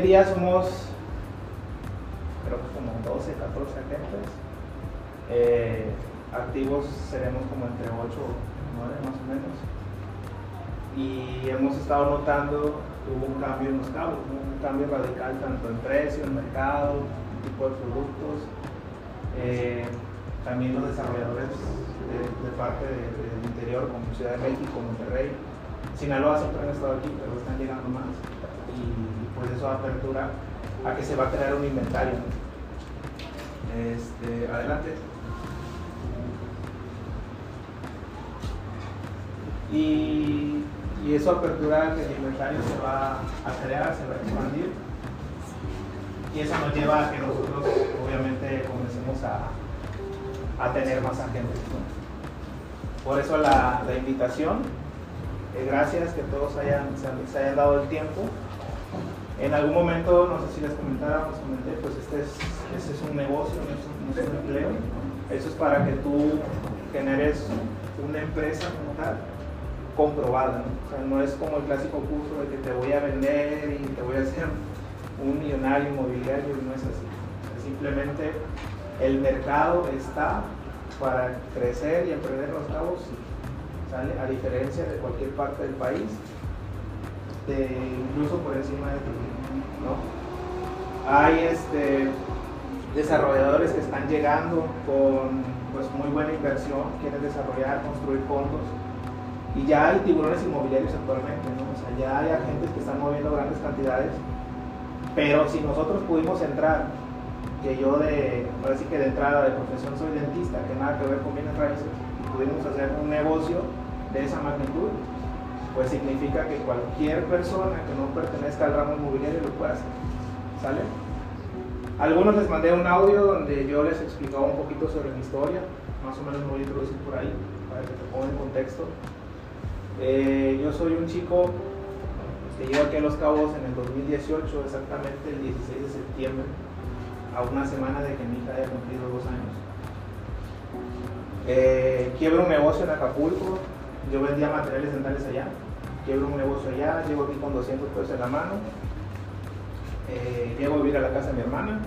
en día somos creo que como 12, 14 agentes. Eh, activos seremos como entre 8 o 9 más o menos. Y hemos estado notando que hubo un cambio en los cabos, un cambio radical tanto en precio, en mercado, tipo de productos. Eh, también los desarrolladores de, parte de- del interior, como Ciudad de México, Monterrey, Sinaloa siempre han estado aquí, pero están llegando más. Y pues eso apertura a que se va a crear un inventario. Este, adelante. Y, y eso apertura que el inventario se va a crear, se va a expandir. Y eso nos lleva a que nosotros obviamente comencemos a, a tener más agentes. Por eso la, invitación. Eh, gracias que todos hayan, se, se hayan dado el tiempo. En algún momento, no sé si les comentara, les comenté, pues este es, este es un negocio, no es un, empleo. Eso es para que tú generes una empresa como tal comprobada. ¿no? O sea, no es como el clásico curso de que te voy a vender y te voy a hacer un millonario inmobiliario, no es así. Simplemente el mercado está para crecer y emprender los cabos. ¿sale? A diferencia de cualquier parte del país, incluso por encima de ti, ¿no? Hay este, desarrolladores que están llegando con pues, muy buena inversión, quieren desarrollar, construir fondos, y ya hay tiburones inmobiliarios actualmente, ¿no? O sea, ya hay agentes que están moviendo grandes cantidades, pero si nosotros pudimos entrar, que yo de, sí que de entrada de profesión soy dentista, que nada que ver con bienes raíces, y pudimos hacer un negocio de esa magnitud, pues significa que cualquier persona que no pertenezca al ramo inmobiliario lo puede hacer. ¿Sale? Algunos les mandé un audio donde yo les explicaba un poquito sobre mi historia, más o menos me voy a introducir por ahí, para que te pongan en contexto. Eh, yo soy un chico que llegó aquí a Los Cabos en el 2018, exactamente el 16 de septiembre, a una semana de que mi hija haya cumplido dos años. Eh, quiebro un negocio en Acapulco, yo vendía materiales dentales allá, quiebro un negocio allá, llego aquí con 200 pesos en la mano, eh, llego a vivir a la casa de mi hermana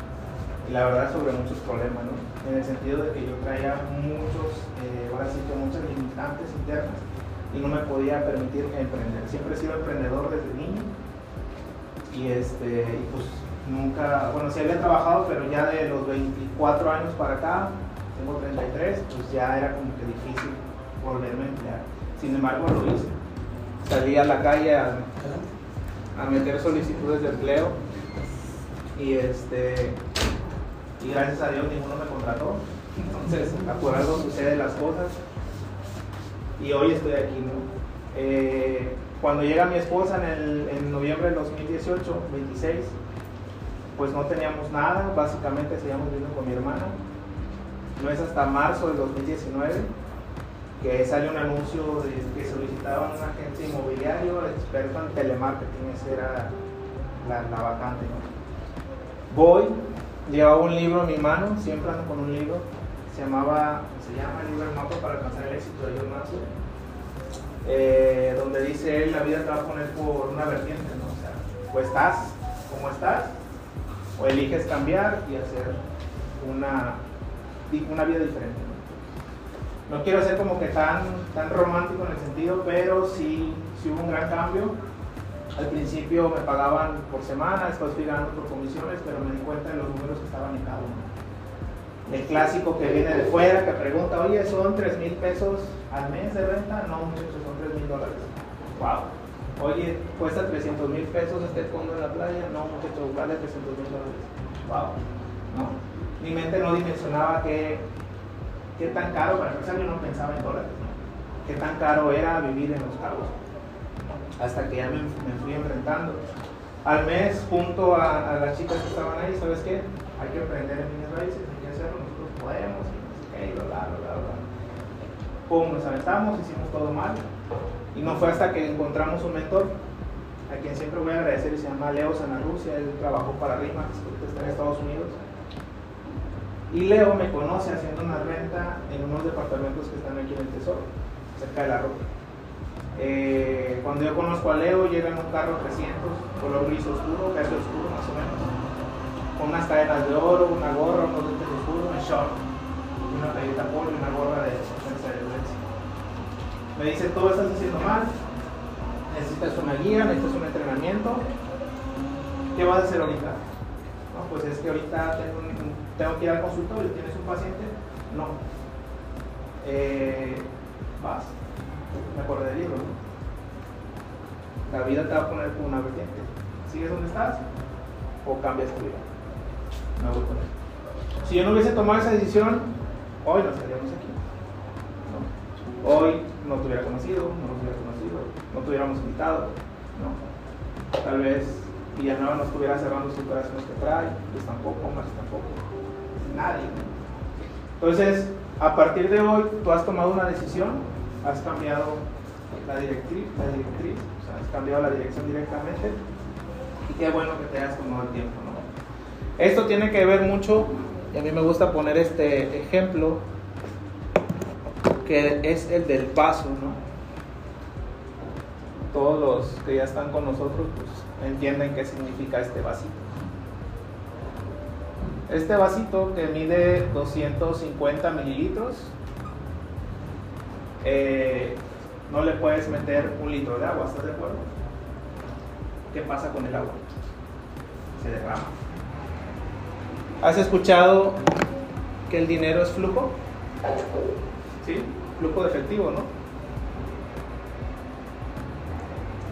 y la verdad sobre muchos problemas, ¿no? En el sentido de que yo traía muchos, eh, ahora sí que muchas limitantes internas y no me podía permitir emprender. Siempre he sido emprendedor desde niño y este, pues nunca, bueno, sí había trabajado, pero ya de los 24 años para acá, tengo 33, pues ya era como que difícil volverme a emplear. Sin embargo, lo hice. Salí a la calle a, a meter solicitudes de empleo y este y gracias a Dios ninguno me contrató. Entonces, por algo suceden las cosas y hoy estoy aquí. Eh, cuando llega mi esposa en, el, en noviembre del 2018, 26, pues no teníamos nada, básicamente seguíamos viviendo con mi hermana. No es hasta marzo del 2019 que sale un anuncio de que solicitaban un agente inmobiliario experto en telemarketing, esa era la, la vacante. ¿no? Voy, llevaba un libro en mi mano, siempre ando con un libro, se llamaba, se llama el libro El mapa para alcanzar el éxito de John Maxwell, eh, donde dice él, la vida te va a poner por una vertiente, ¿no? O sea, o estás como estás, o eliges cambiar y hacer una, una vida diferente. ¿No? Quiero ser como que tan, tan romántico en el sentido, pero sí, sí hubo un gran cambio. Al principio me pagaban por semana, después fui ganando por comisiones, pero me di cuenta de los números que estaban en cada uno. El clásico que viene de fuera, que pregunta, oye, ¿son 3 mil pesos al mes de renta? No, muchachos, son 3 mil dólares. ¡Wow! Oye, cuesta 300 mil pesos este fondo en la playa. No, muchacho, vale 300 mil dólares. Wow. ¿No? Mi mente no dimensionaba qué, qué tan caro, para empezar yo no pensaba en dólares, ¿no? qué tan caro era vivir en Los Cabos. Hasta que ya me, me fui enfrentando. Al mes, junto a, a, las chicas que estaban ahí, ¿sabes qué? Hay que aprender en bienes raíces, hay que hacerlo, nosotros podemos, y no sé qué, bla, bla. Pum, nos aventamos, hicimos todo mal. Y no fue hasta que encontramos un mentor, a quien siempre voy a agradecer, se llama Leo Sanarrucia, él trabajó para RIMAX, está en Estados Unidos. Y Leo me conoce haciendo una renta en unos departamentos que están aquí en el Tesoro, cerca de la roca. Eh, cuando yo conozco a Leo, llega en un carro 300, color gris oscuro, verde oscuro más o menos, con unas cadenas de oro, una gorra, unos lentes oscuros, un short, una playita polo y una gorra de defensa de violencia. Me dice, todo estás haciendo mal, necesitas una guía, necesitas un entrenamiento, ¿qué vas a hacer ahorita? Pues es que ahorita tengo, un, tengo que ir al consultorio, ¿tienes un paciente? No. Eh, vas. Me acordé del libro, ¿no? La vida te va a poner con una vertiente. ¿Sigues donde estás? ¿O cambias tu vida? Me voy con él. Si yo no hubiese tomado esa decisión, hoy no estaríamos aquí. ¿no? Hoy no te hubiera conocido, no nos hubiera conocido, no te hubiéramos invitado. ¿no? Tal vez Villanueva no estuviera cerrando sus operaciones que trae, pues tampoco, más tampoco. Nadie. Entonces, a partir de hoy, tú has tomado una decisión, has cambiado la directriz, has cambiado la dirección directamente, y qué bueno que te hayas tomado el tiempo, ¿no? Esto tiene que ver mucho, y a mí me gusta poner este ejemplo, que es el del vaso, ¿no? Todos los que ya están con nosotros, pues entienden qué significa este vasito. Este vasito que mide 250 mililitros, eh, no le puedes meter un litro de agua, ¿estás de acuerdo? ¿Qué pasa con el agua? Se derrama. ¿Has escuchado que el dinero es flujo? ¿Sí? Flujo de efectivo, ¿no?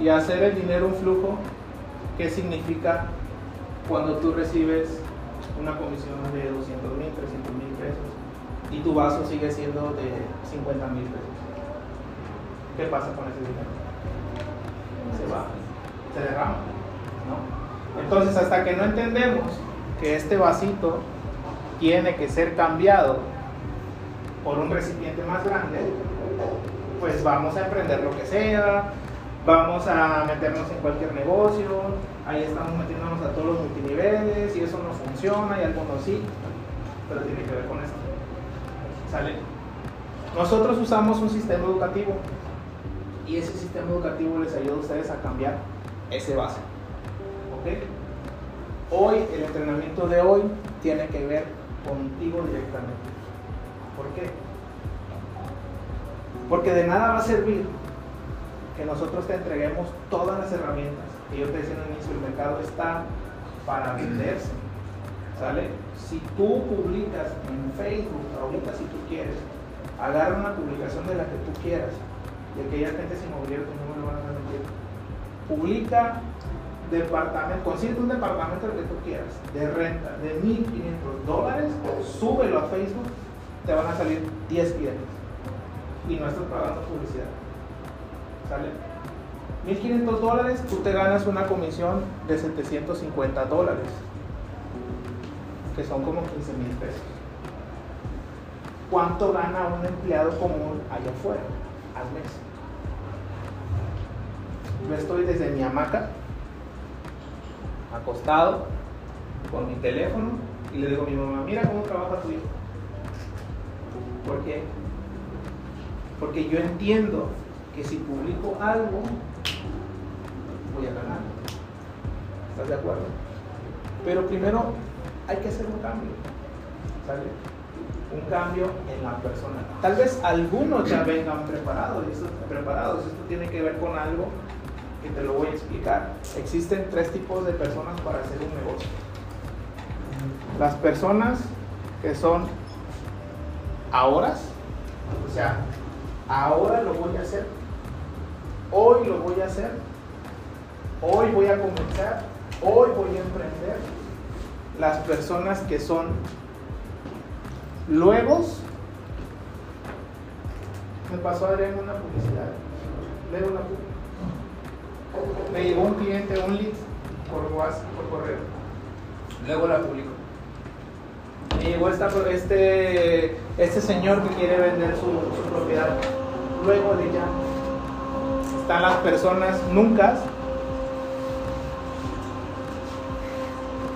Y hacer el dinero un flujo, ¿qué significa cuando tú recibes una comisión de 200 mil, 300 mil pesos y tu vaso sigue siendo de 50 mil pesos? ¿Qué pasa con ese dinero? Se va, se derrama. Entonces, hasta que no entendemos que este vasito tiene que ser cambiado por un recipiente más grande, pues vamos a emprender lo que sea, vamos a meternos en cualquier negocio, ahí estamos metiéndonos a todos los multiniveles y eso no funciona y algunos sí, pero tiene que ver con esto. ¿Sale? Nosotros usamos un sistema educativo y ese sistema educativo les ayuda a ustedes a cambiar ese base. ¿Ok? Hoy, el entrenamiento de hoy tiene que ver contigo directamente. ¿Por qué? Porque de nada va a servir que nosotros te entreguemos todas las herramientas. Que yo te decía el inicio, el mercado está para venderse. ¿Sale? Si tú publicas en Facebook, ahorita si tú quieres, agarra una publicación de la que tú quieras, y aquella gente sin inmobiliaria no me lo van a mentir. Publica departamento, consigue un departamento que tú quieras, de renta de 1.500 dólares, súbelo a Facebook, te van a salir 10 clientes y no estás pagando publicidad. ¿Sale? 1.500 dólares, tú te ganas una comisión de 750 dólares, que son como 15 mil pesos. ¿Cuánto gana un empleado común allá afuera al mes? Yo estoy desde mi hamaca acostado con mi teléfono y le digo a mi mamá, mira cómo trabaja tu hijo. ¿Por qué? Porque yo entiendo que si publico algo, a ganar. ¿Estás de acuerdo? Pero primero hay que hacer un cambio. ¿Sale? Un cambio en la persona. Tal vez algunos ya vengan preparados, y esto, preparados. Esto tiene que ver con algo que te lo voy a explicar. Existen tres tipos de personas para hacer un negocio. Las personas que son ahora, o sea, ahora lo voy a hacer, hoy lo voy a hacer hoy voy a comenzar, hoy voy a emprender. Las personas que son luegos, me pasó a leer una publicidad, leo una publicidad. Me llegó un cliente, un lead por WhatsApp, por correo. Luego la publico. Me llegó esta, este, este señor que quiere vender su, su propiedad. Luego de ya están las personas nunca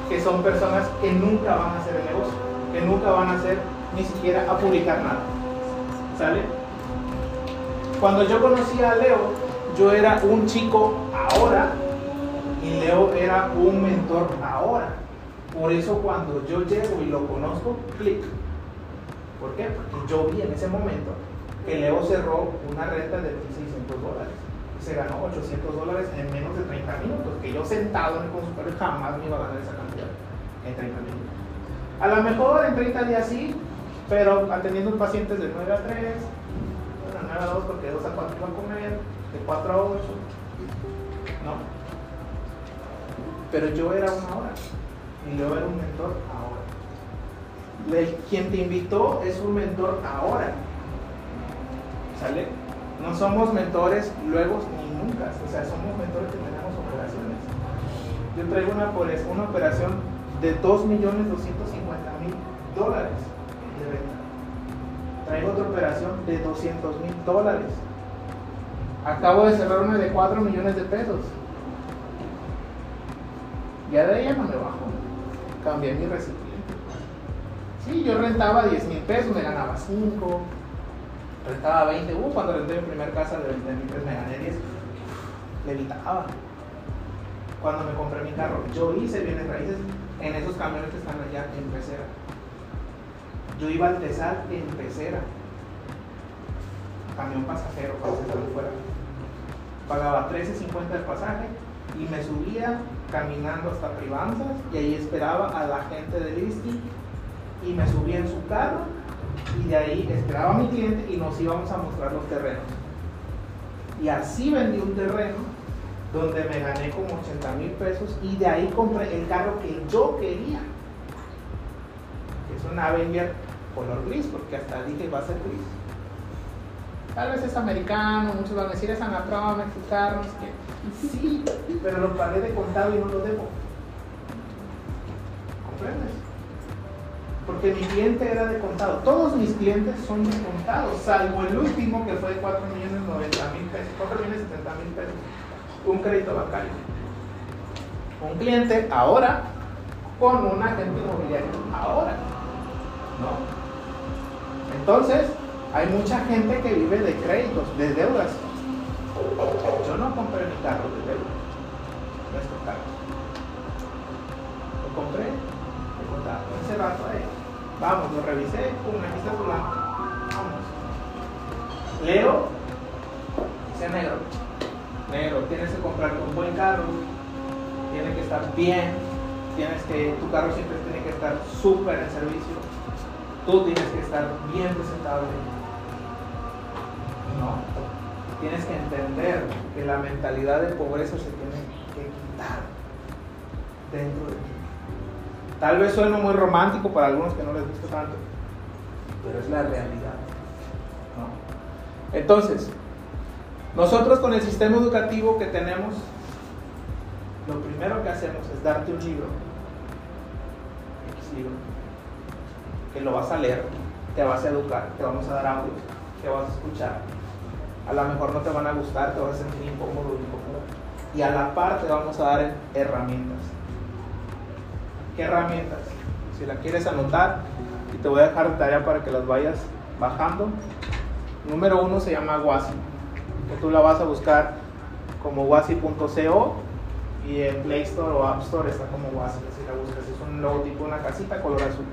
que son personas que nunca van a hacer el negocio, que nunca van a hacer ni siquiera a publicar nada. ¿Sale? Cuando yo conocí a Leo, yo era un chico ahora y Leo era un mentor ahora. Por eso cuando yo llego y lo conozco, clic. ¿Por qué? Porque yo vi en ese momento que Leo cerró una renta de 1.600 dólares. Se ganó 800 dólares en menos de 30 minutos, que yo sentado en el consultorio jamás me iba a ganar esa cantidad en 30 minutos. A lo mejor en 30 días sí, pero atendiendo pacientes de 9 a 3, bueno, 9 a 2 porque de 2 a 4 van a comer, de 4 a 8, no. Pero yo era una hora y yo era un mentor ahora. El, quien te invitó es un mentor ahora. ¿Sale? No somos mentores luego nunca, o sea, somos mentores que tenemos operaciones. Yo traigo una, una operación de 2.250.000 dólares de venta. Traigo otra operación de 200.000 dólares. Acabo de cerrar una de 4 millones de pesos. Ya de ella no me bajo. Cambié mi recipiente. Sí, yo rentaba 10 mil pesos, me ganaba 5 rentaba 20, uh, cuando renté mi primera casa de 20 mil pesos me gané 10, levitaba. Cuando me compré mi carro, yo hice bienes raíces en esos camiones que están allá en pecera. Yo iba al Tesal en pecera, camión pasajero para salir fuera. Pagaba 13.50 el pasaje y me subía caminando hasta Privanzas y ahí esperaba a la gente de listing y me subía en su carro y de ahí esperaba a mi cliente y nos íbamos a mostrar los terrenos. Y así vendí un terreno donde me gané como 80 mil pesos y de ahí compré el carro que yo quería. Es una Avenger color gris, porque hasta dije va a ser gris. Tal vez es americano, muchos van a decir es anatrón, es carro, es que sí, pero lo pagué de contado y no lo debo. ¿Comprendes? porque mi cliente era de contado. Todos mis clientes son de contado, salvo el último que fue de 4 millones 90 mil pesos, 4 millones 70 mil pesos, un crédito bancario. Un cliente ahora con un agente inmobiliario ahora. ¿No? Entonces, hay mucha gente que vive de créditos, de deudas. Yo no compré mi carro de deuda, nuestro carro. Lo compré de contado. Ese rato ahí. Vamos, lo revisé, aquí está tu Vamos. Leo, dice negro. Tienes que comprarte un buen carro, tiene que estar bien, tienes que, tu carro siempre tiene que estar súper en servicio, tú tienes que estar bien presentable. No, tienes que entender que la mentalidad de pobreza se tiene que quitar dentro de ti. Tal vez suene muy romántico para algunos que no les gusta tanto, pero es la realidad. Entonces, nosotros con el sistema educativo que tenemos, lo primero que hacemos es darte un libro, que lo vas a leer, te vas a educar, te vamos a dar audio, te vas a escuchar. A lo mejor no te van a gustar, te vas a sentir incómodo, incómodo. Y a la par te vamos a dar herramientas ¿Qué herramientas? Si la quieres anotar, y te voy a dejar tarea para que las vayas bajando. Número uno se llama Wasi, que tú la vas a buscar como wasi.co y en Play Store o App Store está como Wasi, así la buscas. Es un logotipo, una casita color azul.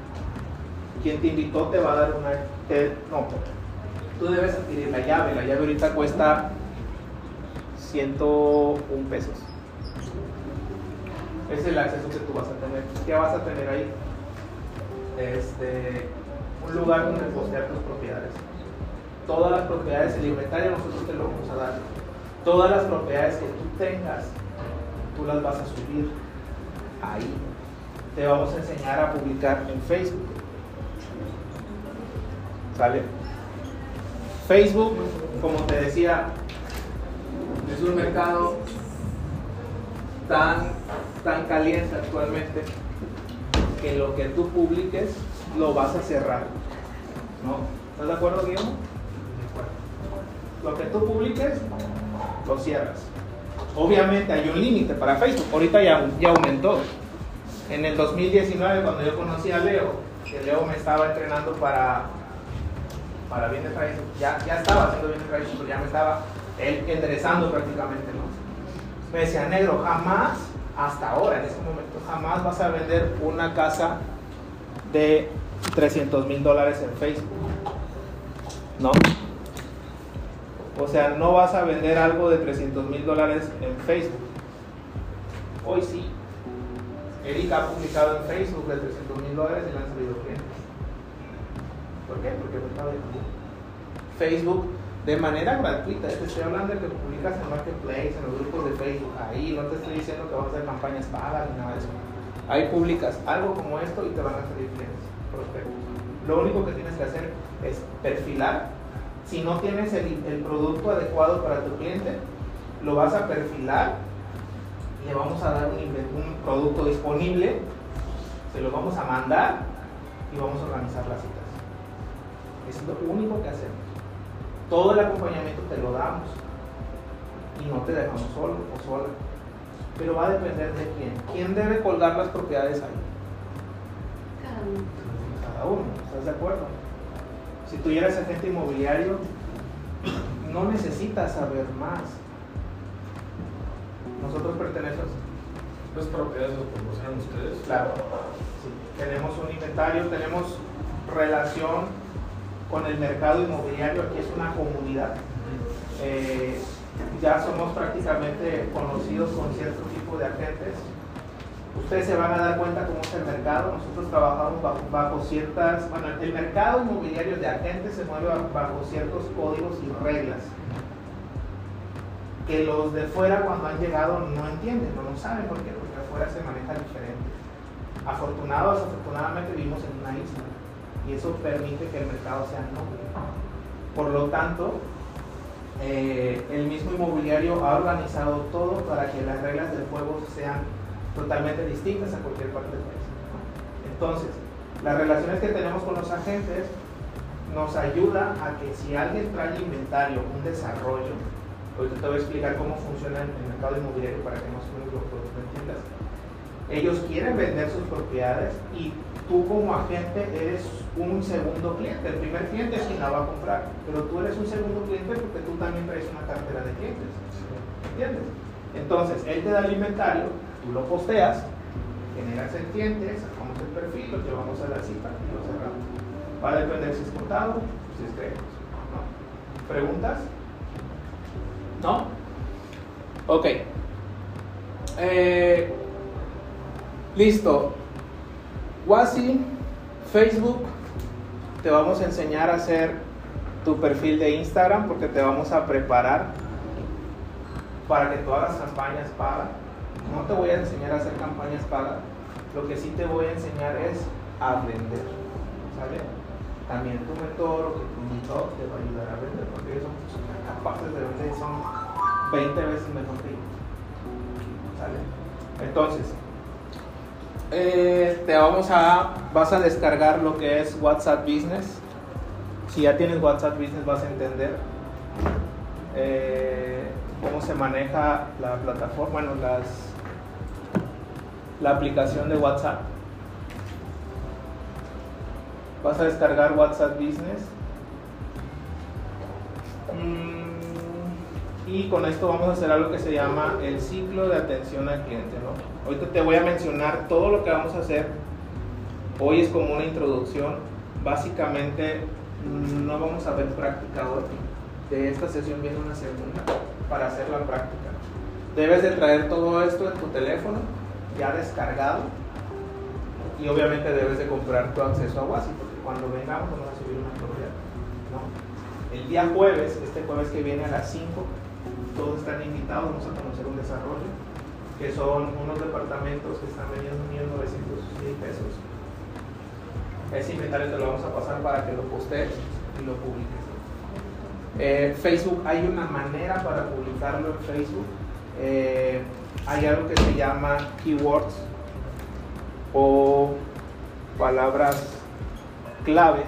Quien te invitó te va a dar una. no, tú debes adquirir la llave. La llave ahorita cuesta 101 pesos es el acceso que tú vas a tener. ¿Qué vas a tener ahí? Este, un lugar donde postear tus propiedades. Todas las propiedades, el inventario nosotros te lo vamos a dar. Todas las propiedades que tú tengas tú las vas a subir ahí. Te vamos a enseñar a publicar en Facebook. ¿Sale? Facebook, como te decía, es un mercado tan, tan caliente actualmente que lo que tú publiques lo vas a cerrar. ¿No? ¿Estás de acuerdo, Guillermo? Lo que tú publiques, lo cierras. Obviamente hay un límite para Facebook. Ahorita ya, ya aumentó. En el 2019, cuando yo conocí a Leo, que Leo me estaba entrenando para, para bien de Facebook, ya, ya estaba haciendo bien de Facebook, pero ya me estaba él enderezando prácticamente, ¿no? Me decía, negro, jamás, hasta ahora, en ese momento, jamás vas a vender una casa de 300 mil dólares en Facebook. ¿No? O sea, no vas a vender algo de 300 mil dólares en Facebook. Hoy sí. Erika ha publicado en Facebook de 300 mil dólares y le han salido clientes. ¿Por qué? Porque el mercado Facebook de manera gratuita. Te estoy hablando de que publicas en Marketplace, en los grupos de Facebook. Ahí no te estoy diciendo que vas a hacer campañas pagas ni nada de eso. Ahí publicas algo como esto y te van a salir clientes prospectos. Lo único que tienes que hacer es perfilar. Si no tienes el, el producto adecuado para tu cliente, lo vas a perfilar. Le vamos a dar un, un producto disponible, se lo vamos a mandar y vamos a organizar las citas. Es lo único que hacemos. Todo el acompañamiento te lo damos y no te dejamos solo o sola. Pero va a depender de quién. ¿Quién debe colgar las propiedades ahí? Cada uno. Cada uno, ¿estás de acuerdo? Si tú eres agente inmobiliario, no necesitas saber más. Nosotros pertenecemos. ¿Las propiedades lo proporcionan ustedes? Claro. Sí. Tenemos un inventario, tenemos relación con el mercado inmobiliario, aquí es una comunidad. Eh, ya somos prácticamente conocidos con cierto tipo de agentes. Ustedes se van a dar cuenta cómo es el mercado. Nosotros trabajamos bajo, ciertas, bueno, el mercado inmobiliario de agentes se mueve bajo, ciertos códigos y reglas que los de fuera cuando han llegado no entienden, no lo saben por qué, porque afuera se maneja diferente. Afortunados, afortunadamente vivimos en una isla y eso permite que el mercado sea noble. Por lo tanto, eh, el mismo inmobiliario ha organizado todo para que las reglas del juego sean totalmente distintas a cualquier parte del país. Entonces, las relaciones que tenemos con los agentes nos ayuda a que si alguien trae inventario, un desarrollo, ahorita te voy a explicar cómo funciona el mercado inmobiliario para que más o menos lo, entiendas. Ellos quieren vender sus propiedades y tú como agente eres un segundo cliente. El primer cliente es quien la va a comprar, pero tú eres un segundo cliente porque tú también traes una cartera de clientes. ¿Entiendes? Entonces, él te da el inventario, tú lo posteas, generas el sacamos el perfil, lo llevamos a la cita y lo cerramos. Va a depender si es contado si es crédito. ¿Preguntas? ¿No? Ok. Eh, listo. Wasi, Facebook, te vamos a enseñar a hacer tu perfil de Instagram porque te vamos a preparar para que tú hagas campañas pagas. No te voy a enseñar a hacer campañas pagas, lo que sí te voy a enseñar es a vender. ¿Sale? También tu mentor o tu mentor te va a ayudar a vender porque ellos son capaces de vender y son 20 veces mejor que yo. ¿Sale? Entonces, eh, te vamos a, vas a descargar lo que es WhatsApp Business. Si ya tienes WhatsApp Business vas a entender eh, cómo se maneja la plataforma, bueno, las, la aplicación de WhatsApp. Vas a descargar WhatsApp Business. Mm, y con esto vamos a hacer algo que se llama el ciclo de atención al cliente. ¿no? Ahorita te voy a mencionar todo lo que vamos a hacer. Hoy es como una introducción. Básicamente no vamos a ver práctica hoy. De esta sesión viene una segunda para hacer la práctica. Debes de traer todo esto en tu teléfono ya descargado y obviamente debes de comprar tu acceso a WhatsApp porque cuando vengamos vamos a subir una propiedad. ¿no? El día jueves, este jueves que viene a las 5, todos están invitados, vamos a conocer un desarrollo. que son unos departamentos que están vendiendo 1.900 mil pesos. Ese inventario te lo vamos a pasar para que lo postees y lo publiques. Eh, Facebook, hay una manera para publicarlo en Facebook. Eh, hay algo que se llama keywords o palabras clave.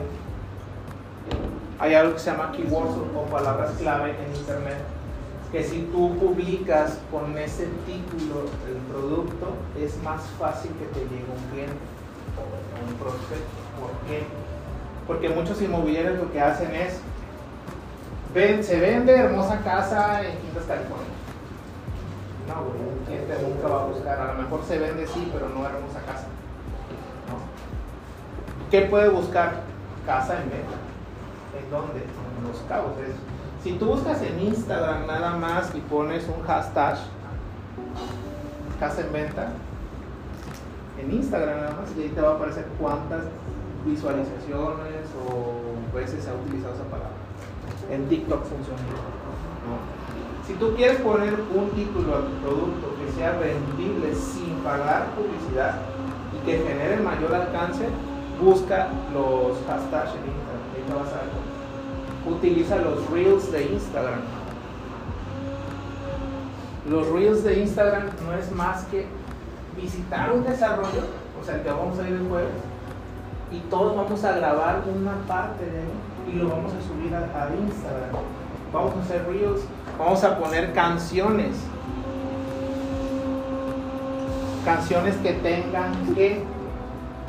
Hay algo que se llama keywords o, palabras clave en Internet que si tú publicas con ese título el producto, es más fácil que te llegue un cliente o un prospecto. ¿Por qué? Porque muchos inmobiliarios lo que hacen es, ven, se vende hermosa casa en Quintas, California. No, un cliente nunca va a buscar, a lo mejor se vende sí, pero no hermosa casa. ¿no? ¿Qué puede buscar? Casa en venta. ¿En dónde? En los cabos. Es, si tú buscas en Instagram nada más y pones un hashtag, casa en venta, en Instagram nada más, y ahí te va a aparecer cuántas visualizaciones o veces se ha utilizado esa palabra. En TikTok funciona. ¿no? Si tú quieres poner un título a tu producto que sea vendible sin pagar publicidad y que genere mayor alcance, busca los hashtags en Instagram. Ahí te vas a cuenta utiliza los reels de Instagram. Los reels de Instagram no es más que visitar un desarrollo, o sea, que vamos a ir el jueves, y todos vamos a grabar una parte de él y lo vamos a subir a, a Instagram. Vamos a hacer reels, vamos a poner canciones. Canciones que tengan que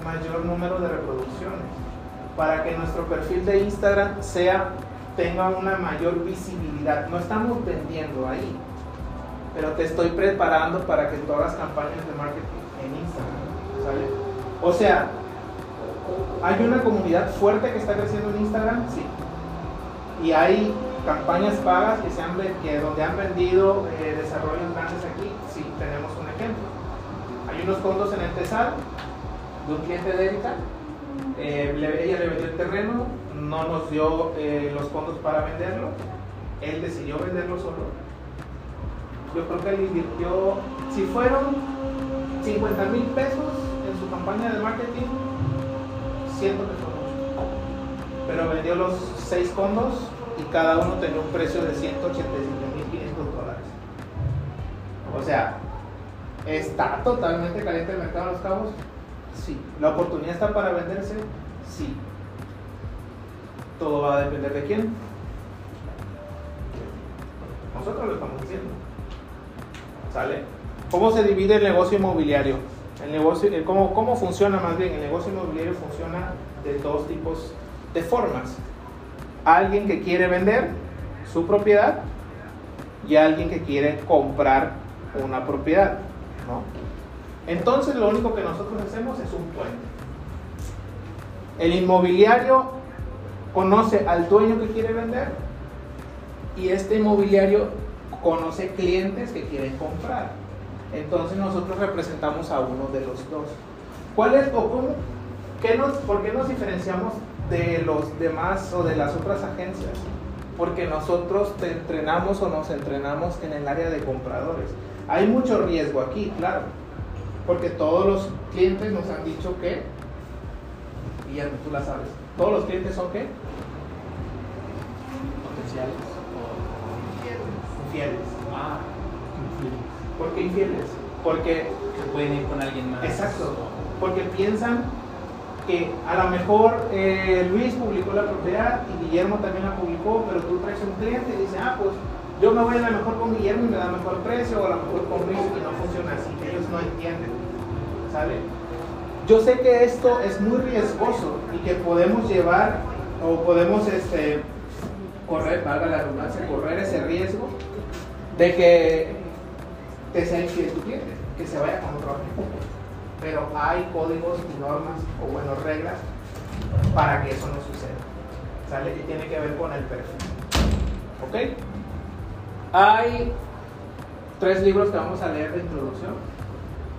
mayor número de reproducciones para que nuestro perfil de Instagram sea tenga una mayor visibilidad. No estamos vendiendo ahí, pero te estoy preparando para que todas las campañas de marketing en Instagram, ¿sale? O sea, ¿hay una comunidad fuerte que está creciendo en Instagram? Sí. Y hay campañas pagas que, se han, que donde han vendido eh, desarrollos grandes aquí, sí, tenemos un ejemplo. Hay unos fondos en el TESAL de un cliente de Erika, eh, ella le vendió el terreno, no nos dio eh, los fondos para venderlo, él decidió venderlo solo. Yo creo que él invirtió, si fueron 50 mil pesos en su campaña de marketing, siento que fue mucho. Pero vendió los seis fondos y cada uno tenía un precio de 185 mil 500 dólares. O sea, ¿está totalmente caliente el mercado de los cabos? Sí. ¿La oportunidad está para venderse? Sí. Todo va a depender de quién. Nosotros lo estamos diciendo. ¿Sale? ¿Cómo se divide el negocio inmobiliario? El negocio, cómo, ¿Cómo funciona más bien? El negocio inmobiliario funciona de dos tipos de formas. Alguien que quiere vender su propiedad y alguien que quiere comprar una propiedad. ¿no? Entonces lo único que nosotros hacemos es un puente. El inmobiliario conoce al dueño que quiere vender y este inmobiliario conoce clientes que quieren comprar. Entonces nosotros representamos a uno de los dos. ¿Cuál es o cómo? ¿Qué nos, ¿Por qué nos diferenciamos de los demás o de las otras agencias? Porque nosotros te entrenamos o nos entrenamos en el área de compradores. Hay mucho riesgo aquí, claro, porque todos los clientes nos han dicho que, y ya tú la sabes, todos los clientes son qué? Potenciales. Infieles. Ah, ¿Por qué infieles? Porque, se pueden ir con alguien más. exacto, porque piensan que a lo mejor eh, Luis publicó la propiedad y Guillermo también la publicó, pero tú traes un cliente y dices, ah, pues yo me voy a la mejor con Guillermo y me da mejor precio, o a lo mejor con Luis y no funciona así, ellos no entienden, ¿sale? Yo sé que esto es muy riesgoso y que podemos llevar o podemos este, correr, valga la redundancia, correr ese riesgo de que te sea infiel tu cliente, que se vaya con otro. Pero hay códigos y normas o bueno, reglas para que eso no suceda. ¿Sale? Y tiene que ver con el perfil. ¿Ok? Hay tres libros que vamos a leer de introducción,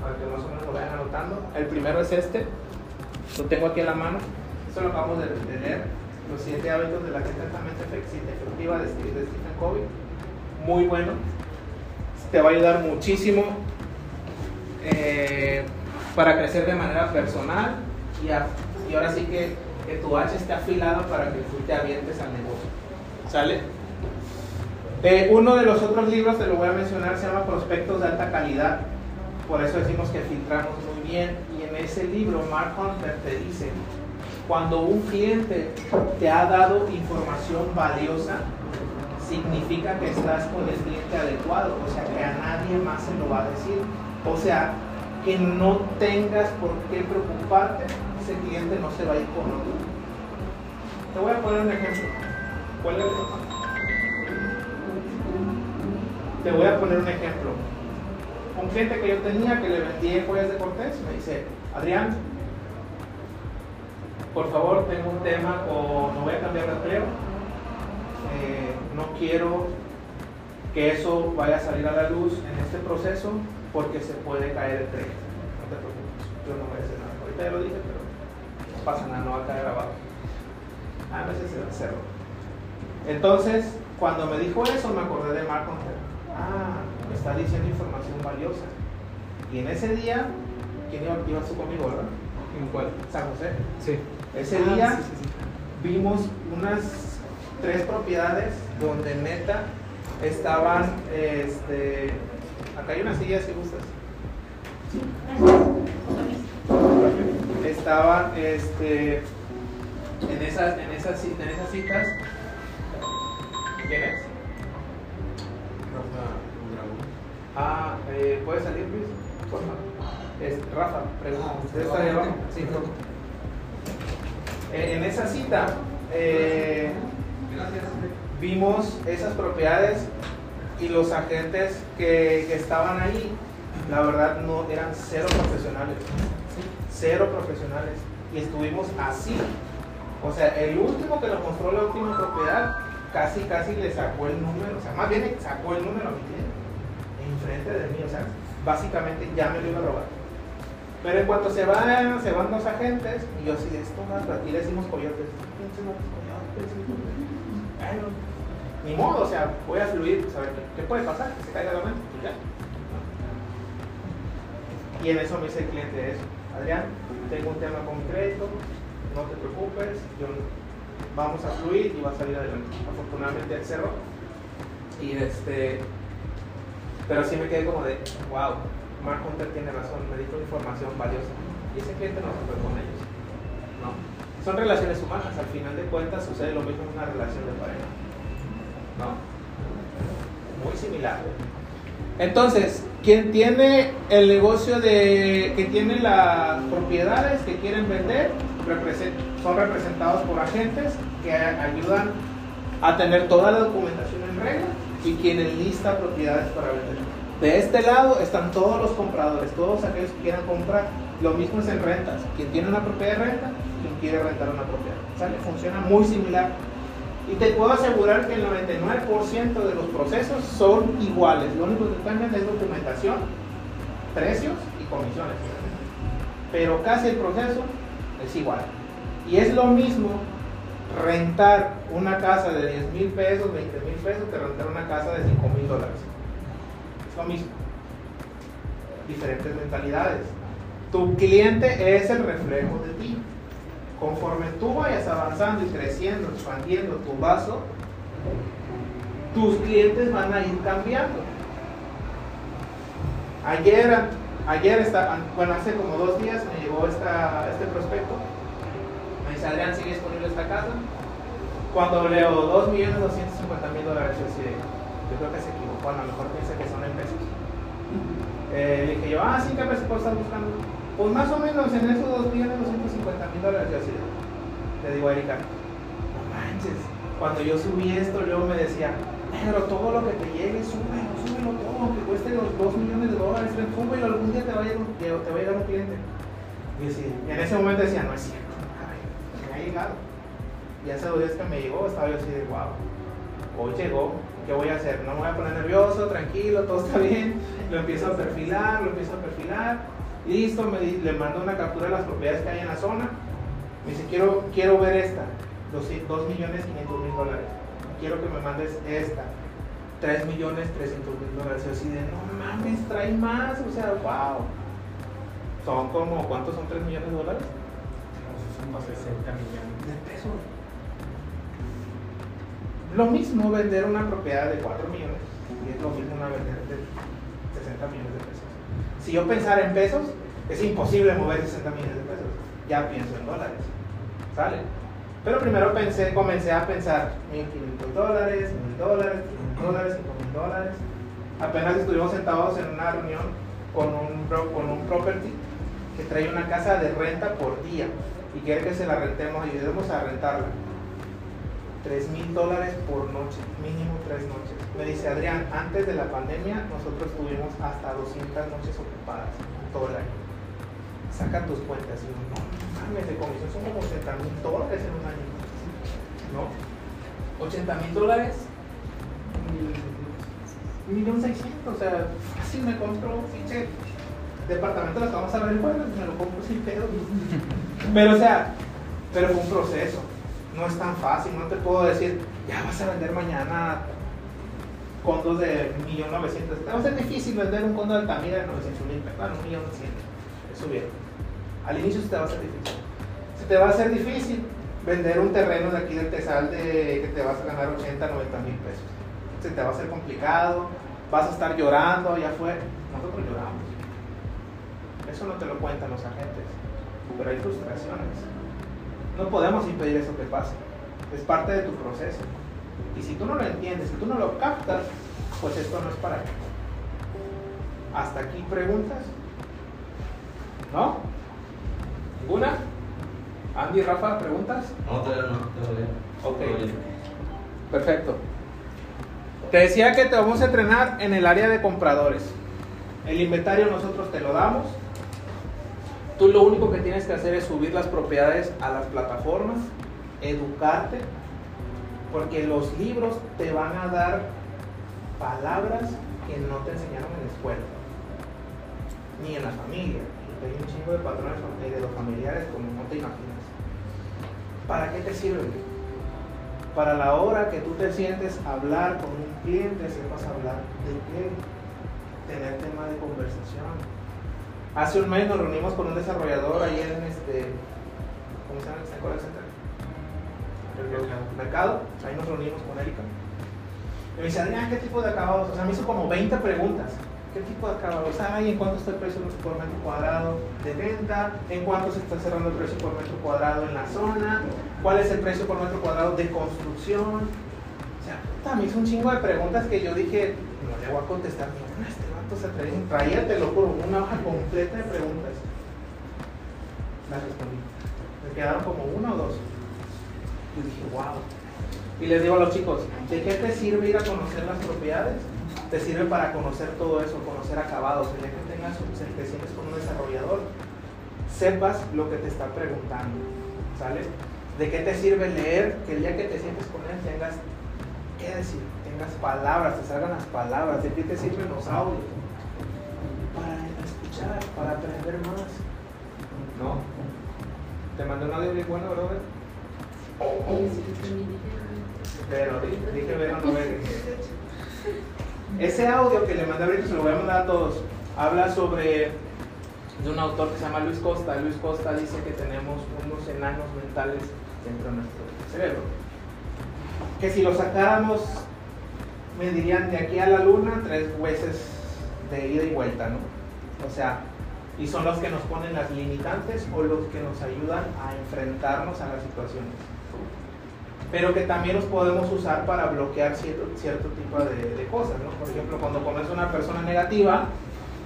para que más o menos lo vayan anotando. El primero es este, lo tengo aquí en la mano, esto lo acabamos de, de leer, Los siete hábitos de la gente altamente efectiva de Stephen Covey. Muy bueno, te va a ayudar muchísimo eh, para crecer de manera personal y, a- y ahora sí que, que tu hacha esté afilada para que tú te avientes al negocio. ¿Sale? Eh, uno de los otros libros, te lo voy a mencionar, se llama Prospectos de alta calidad. Por eso decimos que filtramos muy bien. Y en ese libro, Mark Hunter te dice, cuando un cliente te ha dado información valiosa, significa que estás con el cliente adecuado, o sea que a nadie más se lo va a decir. O sea, que no tengas por qué preocuparte, ese cliente no se va a ir con otro. Te voy a poner un ejemplo. ¿Cuál es? Te voy a poner un ejemplo. Un cliente que yo tenía que le vendí joyas de Cortés me dice, Adrián, por favor, tengo un tema o no voy a cambiar de empleo. Eh, no quiero que eso vaya a salir a la luz en este proceso porque se puede caer el tren. No te preocupes, yo no voy a hacer nada. Ahorita ya lo dije, pero no pasa nada, no va a caer abajo. A veces se cerró. Entonces, cuando me dijo eso, me acordé de Hunter. Ah, me está diciendo información valiosa. Y en ese día, ¿quién iba, iba tú conmigo, verdad? ¿En cuál? San José. Sí. Ese Ah, día sí, sí, sí. vimos unas tres propiedades donde neta estaban, este, acá hay una silla si gustas, estaban, este, en esas, en esas, en esas citas, ¿quién es? Rafa Dragón. Ah, eh, ¿puede salir, Luis? Por favor. Es Rafa, pregunta. ¿Usted está ahí abajo? Sí. Eh, en esa cita eh, vimos esas propiedades y los agentes que, que estaban ahí, la verdad no eran cero profesionales, cero profesionales y estuvimos así. O sea, el último que nos mostró la última propiedad casi casi le sacó el número, o sea, más bien sacó el número a mi cliente enfrente de mí, o sea, básicamente ya me lo iba a robar. Pero en cuanto se van, se van los agentes, y yo así, esto más, aquí le decimos coyotes. Bueno, ni modo, o sea, voy a fluir, saber qué, qué puede pasar, que se caiga la mano, pues ya. Y en eso me dice el cliente eso, Adrián, tengo un tema concreto, no te preocupes, yo, vamos a fluir y va a salir adelante. Afortunadamente cerró. Y este, pero sí me quedé como de, wow, Mark Hunter tiene razón, me dijo información valiosa. Y ese cliente no se fue con ellos. No. Son relaciones humanas, al final de cuentas sucede lo mismo en una relación de pareja. Muy similar. Entonces, quien tiene el negocio de, que tiene las propiedades que quieren vender, represent- son representados por agentes que ayudan a tener toda la documentación en regla y quienes lista propiedades para vender. De este lado están todos los compradores, todos aquellos que quieran comprar. Lo mismo es en rentas. Quien tiene una propiedad de renta, quien quiere rentar una propiedad. ¿Sale? Funciona muy similar. Y te puedo asegurar que el 99% de los procesos son iguales. Lo único que cambian es documentación, precios y comisiones. Pero casi el proceso es igual. Y es lo mismo rentar una casa de 10 mil pesos, 20 mil pesos, que rentar una casa de 5 mil dólares. Es lo mismo. Diferentes mentalidades. Tu cliente es el reflejo de ti. Conforme tú vayas avanzando y creciendo, expandiendo tu vaso, tus clientes van a ir cambiando. Ayer, ayer bueno, hace como dos días me llegó este prospecto. Me dice, Adrián, ¿sigue disponible esta casa? Cuando leo 2.250.000 dólares, yo, de, yo creo que se equivocó, a lo mejor piensa que son en pesos. Eh, le dije yo, ah, sí, ¿qué presupuesto estás buscando? Pues más o menos en esos 2.250.000 dólares, yo así le digo a Erika, no manches, cuando yo subí esto, luego me decía, pero todo lo que te llegue, súbelo, súbelo todo, aunque cueste los 2 millones de dólares, súbelo, algún día te va a llegar un, cliente. Y, así, en ese momento decía, no es cierto, me ha llegado. Y hace dos días que me llegó, estaba yo así de, wow, hoy llegó, ¿qué voy a hacer? No me voy a poner nervioso, tranquilo, todo está bien. Lo empiezo a perfilar, lo empiezo a perfilar. Listo, me di- le mando una captura de las propiedades que hay en la zona. Me dice, quiero, quiero ver esta, 2 millones 500 mil dólares. Quiero que me mandes esta, 3 millones 300 mil dólares. Yo así de, no mames, trae más, o sea, wow. Son como, ¿cuántos son 3 millones de dólares? Son más de 60 millones. De pesos. Lo mismo vender una propiedad de 4 millones y es lo mismo una vender de 60 millones de pesos. Si yo pensara en pesos, es imposible mover 60 millones de pesos. Ya pienso en dólares. ¿Sale? Pero primero pensé, comencé a pensar 1.500 dólares, 1.000 dólares, 500 dólares, 5.000 dólares. Apenas estuvimos sentados en una reunión con un, con un property que trae una casa de renta por día y quiere que se la rentemos, ayudemos a rentarla. 3 mil dólares por noche, mínimo 3 noches. Me dice Adrián, antes de la pandemia nosotros tuvimos hasta 200 noches ocupadas todo el año. Saca tus cuentas y yo, no mames, de comisión son como 80 mil dólares en un año. ¿No? 80 mil dólares, millón seiscientos, o sea, así me compro un pinche departamento, las vamos a ver bueno, me lo compro sin pedo. Pero, o sea, pero fue un proceso. No es tan fácil, no te puedo decir, ya vas a vender mañana condos de 1.900.000. Te va a ser difícil vender un condo de Altamira de 900 mil, bueno, 1.100.000. Eso bien. Al inicio se te va a hacer difícil. Se te va a hacer difícil vender un terreno de aquí del Tesal de que te vas a ganar 80, 90 mil pesos. Se te va a hacer complicado, vas a estar llorando, ya fue. Nosotros lloramos. Eso no te lo cuentan los agentes, pero hay frustraciones. No podemos impedir eso que pase. Es parte de tu proceso. Y si tú no lo entiendes, si tú no lo captas, pues esto no es para ti. Hasta aquí preguntas. ¿No? ¿Ninguna? Andy, Rafa, ¿preguntas? No, todavía no, todavía. Ok. Todavía. Perfecto. Te decía que te vamos a entrenar en el área de compradores. El inventario nosotros te lo damos. Tú lo único que tienes que hacer es subir las propiedades a las plataformas, educarte, porque los libros te van a dar palabras que no te enseñaron en la escuela, ni en la familia. Hay un chingo de patrones fam- de los familiares como no te imaginas. ¿Para qué te sirven? para la hora que tú te sientes hablar con un cliente, sepas hablar de qué, tener tema de conversación. Hace un mes nos reunimos con un desarrollador ayer en este, ¿cómo se llama? El mercado, ahí nos reunimos con Erika. Y me dice, Adrián, ¿qué tipo de acabados? O sea, me hizo como 20 preguntas. ¿Qué tipo de acabados hay? ¿En cuánto está el precio por metro cuadrado de venta? ¿En cuánto se está cerrando el precio por metro cuadrado en la zona? ¿Cuál es el precio por metro cuadrado de construcción? O sea, puta, me hizo un chingo de preguntas que yo dije, no le voy a contestar ninguna. Este vato se traía, traía, te lo juro, una hoja completa de preguntas. Las respondí. Me quedaron como una o dos. Y dije, wow. Y les digo a los chicos, ¿de qué te sirve ir a conocer las propiedades? Te sirve para conocer todo eso, conocer acabados. El día que tengas, sientes con un desarrollador, sepas lo que te está preguntando. ¿Sale? ¿De qué te sirve leer? Que el día que te sientes con él tengas qué decir, tengas palabras, te salgan las palabras. ¿De qué te sirven los audios? Para escuchar, para aprender más. ¿No? Te mandé un audio bien bueno, brother. Pero di- dije ver no ver. Ese audio que le mandé ahorita se lo voy a mandar a todos. Habla sobre de un autor que se llama Luis Costa. Luis Costa dice que tenemos unos enanos mentales dentro de nuestro cerebro. Que si los sacáramos, me dirían de aquí a la luna tres veces de ida y vuelta, ¿no? O sea, y son los que nos ponen las limitantes o los que nos ayudan a enfrentarnos a las situaciones pero que también los podemos usar para bloquear cierto, cierto tipo de, de cosas, ¿no? Por ejemplo, cuando conoces una persona negativa,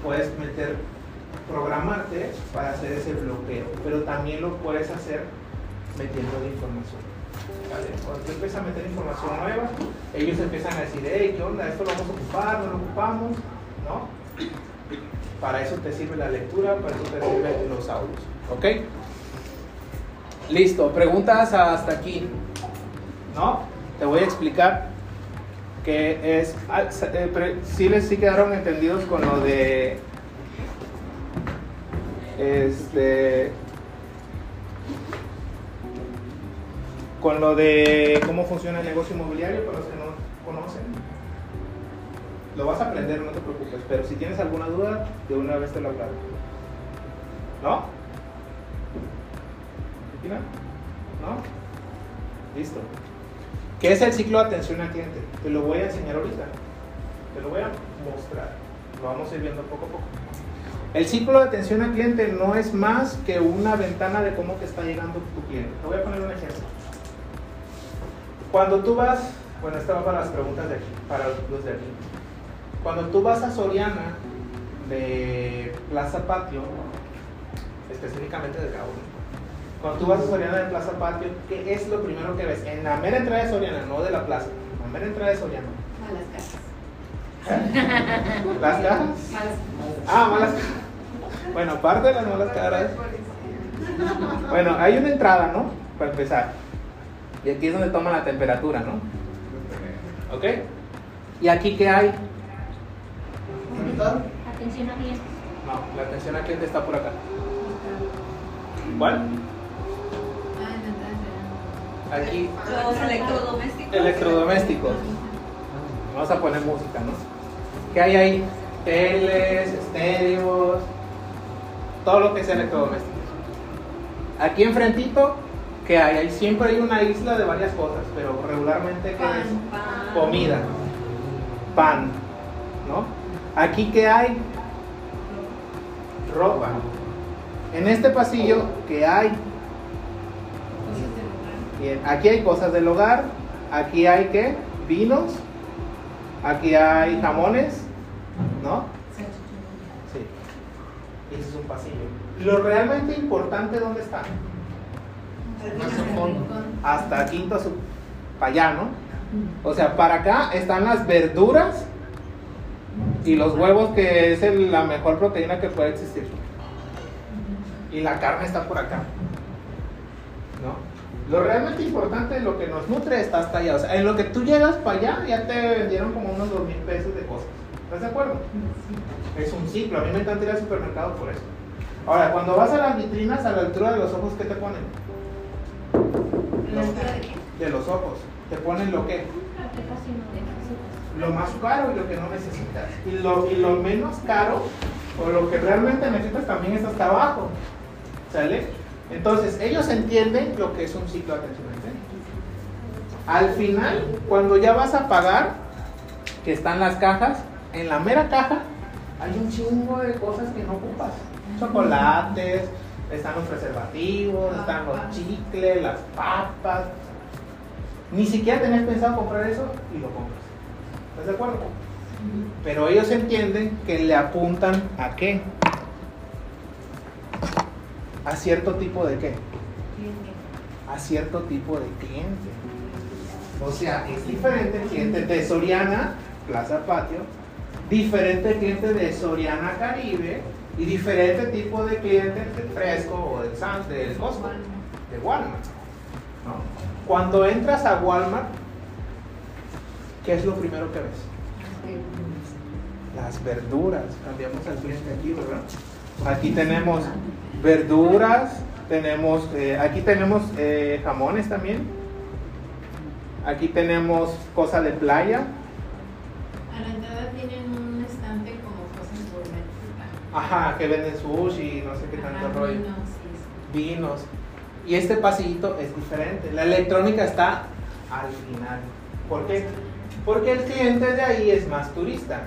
puedes meter, programarte para hacer ese bloqueo, pero también lo puedes hacer metiendo la información. Cuando tú empiezas a meter información nueva, ellos empiezan a decir, hey, ¿qué onda? ¿Esto lo vamos a ocupar? ¿No lo ocupamos? ¿No? Para eso te sirve la lectura, para eso te sirven los audios. ¿Ok? Listo, preguntas hasta aquí. ¿no? Te voy a explicar que es, ah, eh, sí les sí quedaron entendidos con lo de, este, con lo de cómo funciona el negocio inmobiliario para los que no conocen. Lo vas a aprender, no te preocupes, pero si tienes alguna duda, de una vez te lo aclaro. ¿No? ¿Cristina? ¿No? Listo. ¿Qué es el ciclo de atención al cliente? Te lo voy a enseñar ahorita. Te lo voy a mostrar. Lo vamos a ir viendo poco a poco. El ciclo de atención al cliente no es más que una ventana de cómo te está llegando tu cliente. Te voy a poner un ejemplo. Cuando tú vas, bueno, esta va para las preguntas de aquí, para los de aquí. Cuando tú vas a Soriana de Plaza Patio, específicamente de Cabo, cuando tú vas a Soriana de Plaza Patio, ¿qué es lo primero que ves? En la mera entrada de Soriana, no de la plaza, en la mera entrada de Soriana. Malas casas. ¿Las cajas? Malas Ah, malas caras. Bueno, aparte de las malas caras. Bueno, hay una entrada, ¿no? Para empezar. Y aquí es donde toman la temperatura, ¿no? ¿Ok? ¿Y aquí qué hay? Atención a clientes. No, la atención al cliente está por acá. ¿Cuál? Aquí, Los electrodomésticos. electrodomésticos. Vamos a poner música, ¿no? ¿Qué hay ahí? Teles, estéreos, todo lo que sea electrodomésticos. Aquí enfrentito, ¿qué hay? Ahí siempre hay una isla de varias cosas, pero regularmente ¿qué es? Pan. Comida, pan, ¿no? Aquí ¿qué hay? Ropa. En este pasillo, ¿qué hay? Bien, aquí hay cosas del hogar, aquí hay qué? Vinos, aquí hay jamones, ¿no? Sí. Ese es un pasillo. Lo realmente importante, ¿dónde está? Hasta quinto, su- para allá, ¿no? O sea, para acá están las verduras y los huevos, que es el- la mejor proteína que puede existir. Y la carne está por acá. Lo realmente importante, lo que nos nutre, está hasta allá. O sea, en lo que tú llegas para allá, ya te vendieron como unos dos mil pesos de cosas. ¿Estás de acuerdo? Es un ciclo. A mí me encanta ir al supermercado por eso. Ahora, cuando vas a las vitrinas, a la altura de los ojos, ¿qué te ponen? ¿En la altura de qué? De los ojos. Te ponen lo que? Lo más caro y lo que no necesitas. Y lo, y lo menos caro, o lo que realmente necesitas, también está hasta abajo. ¿Sale? Entonces, ellos entienden lo que es un ciclo de atención al final, cuando ya vas a pagar, que están las cajas, en la mera caja hay un chingo de cosas que no ocupas. Chocolates, están los preservativos, están los chicles, las papas. Ni siquiera tenías pensado comprar eso y lo compras. ¿Estás de acuerdo? Pero ellos entienden que le apuntan a qué? A cierto tipo de qué? A cierto tipo de cliente. O sea, es diferente el cliente de Soriana, Plaza Patio, diferente cliente de Soriana Caribe y diferente tipo de cliente de Fresco o del Sam's, del Costco, de Walmart. ¿no? Cuando entras a Walmart, ¿qué es lo primero que ves? Las verduras. Cambiamos al cliente aquí, ¿verdad? Aquí tenemos verduras, tenemos, eh, aquí tenemos eh, jamones también. Aquí tenemos cosa de playa. A la entrada tienen un estante como cosas gourmet. Ajá, que venden sushi, no sé qué tanto Ajá, rollo. vinos, sí, Vinos. Y este pasillito es diferente. La electrónica está al final. ¿Por qué? Porque el cliente de ahí es más turista.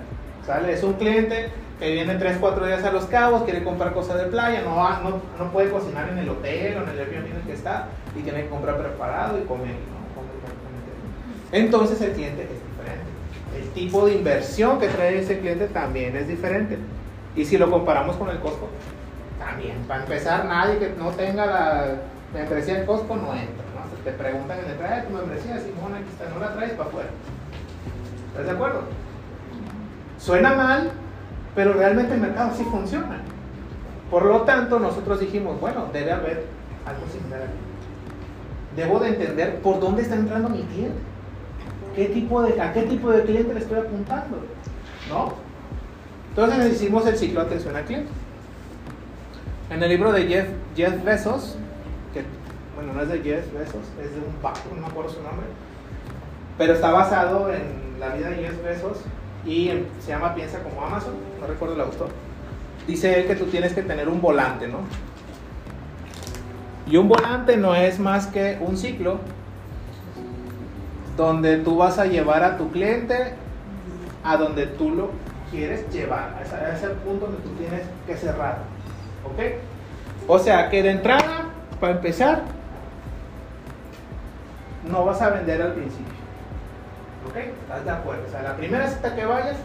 ¿Sale? Es un cliente que viene 3, 4 días a Los Cabos, quiere comprar cosas de playa, no, no, no puede cocinar en el hotel o en el Airbnb en el que está y tiene que comprar preparado y comer. ¿no? Entonces el cliente es diferente. El tipo de inversión que trae ese cliente también es diferente. Y si lo comparamos con el Costco, también. Para empezar, nadie que no tenga la membresía en Costco no entra. ¿no? Te preguntan en el trae tu membresía, Simón, aquí está, no la traes para afuera. ¿Estás de acuerdo? Suena mal, pero realmente el mercado sí funciona. Por lo tanto, nosotros dijimos, bueno, debe haber algo similar. Debo de entender por dónde está entrando mi cliente. ¿Qué tipo de, ¿A qué tipo de cliente le estoy apuntando? ¿No? Entonces hicimos el ciclo de atención al cliente. En el libro de Jeff, Jeff Bezos, que bueno, no es de Jeff Bezos, es de un vato, no me acuerdo su nombre, pero está basado en la vida de Jeff Bezos y en- se llama Piensa como Amazon, no recuerdo el autor. dice él que tú tienes que tener un volante, ¿no? Y un volante no es más que un ciclo donde tú vas a llevar a tu cliente a donde tú lo quieres llevar, a ese punto donde tú tienes que cerrar. ¿Ok? O sea que de entrada, para empezar, no vas a vender al principio. ¿Ok? ¿Estás de acuerdo? O sea, la primera cita que vayas,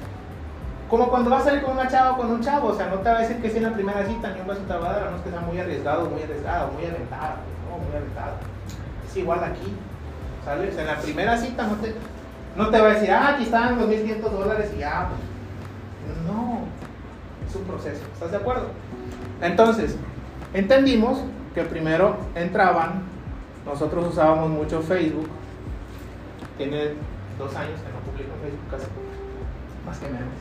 como cuando vas a salir con una chava o con un chavo, o sea, no te va a decir que sí en la primera cita, ni un beso te va a dar, a no es que sea muy arriesgado, muy arriesgado, muy aventada, no, muy aventada. Es igual aquí, ¿sale? O sea, en la primera cita no te, no te va a decir, ah, aquí están los 1.500 dólares y ya. No, es un proceso, ¿estás de acuerdo? Entonces, entendimos que primero entraban, nosotros usábamos mucho Facebook, tiene dos años que no publico en Facebook casi, más que menos.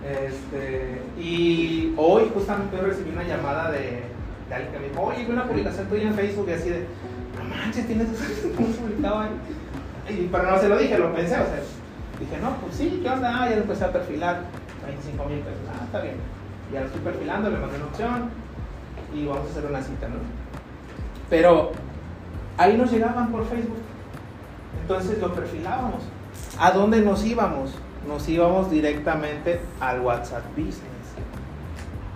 Este, y hoy justamente recibí una llamada de, de alguien que me dijo, oye, vi una publicación tuya en Facebook y así de, no manches, tienes ¿cómo publicado ahí? Y, pero no se lo dije, lo pensé, o sea, dije, no, pues sí, ¿qué onda? Ah, ya lo empecé a perfilar, 25 mil pesos, ah, está bien. Ya lo estoy perfilando, le mandé una opción y vamos a hacer una cita, ¿no? Pero ahí nos llegaban por Facebook, entonces lo perfilábamos. ¿A dónde nos íbamos? Nos íbamos directamente al WhatsApp Business.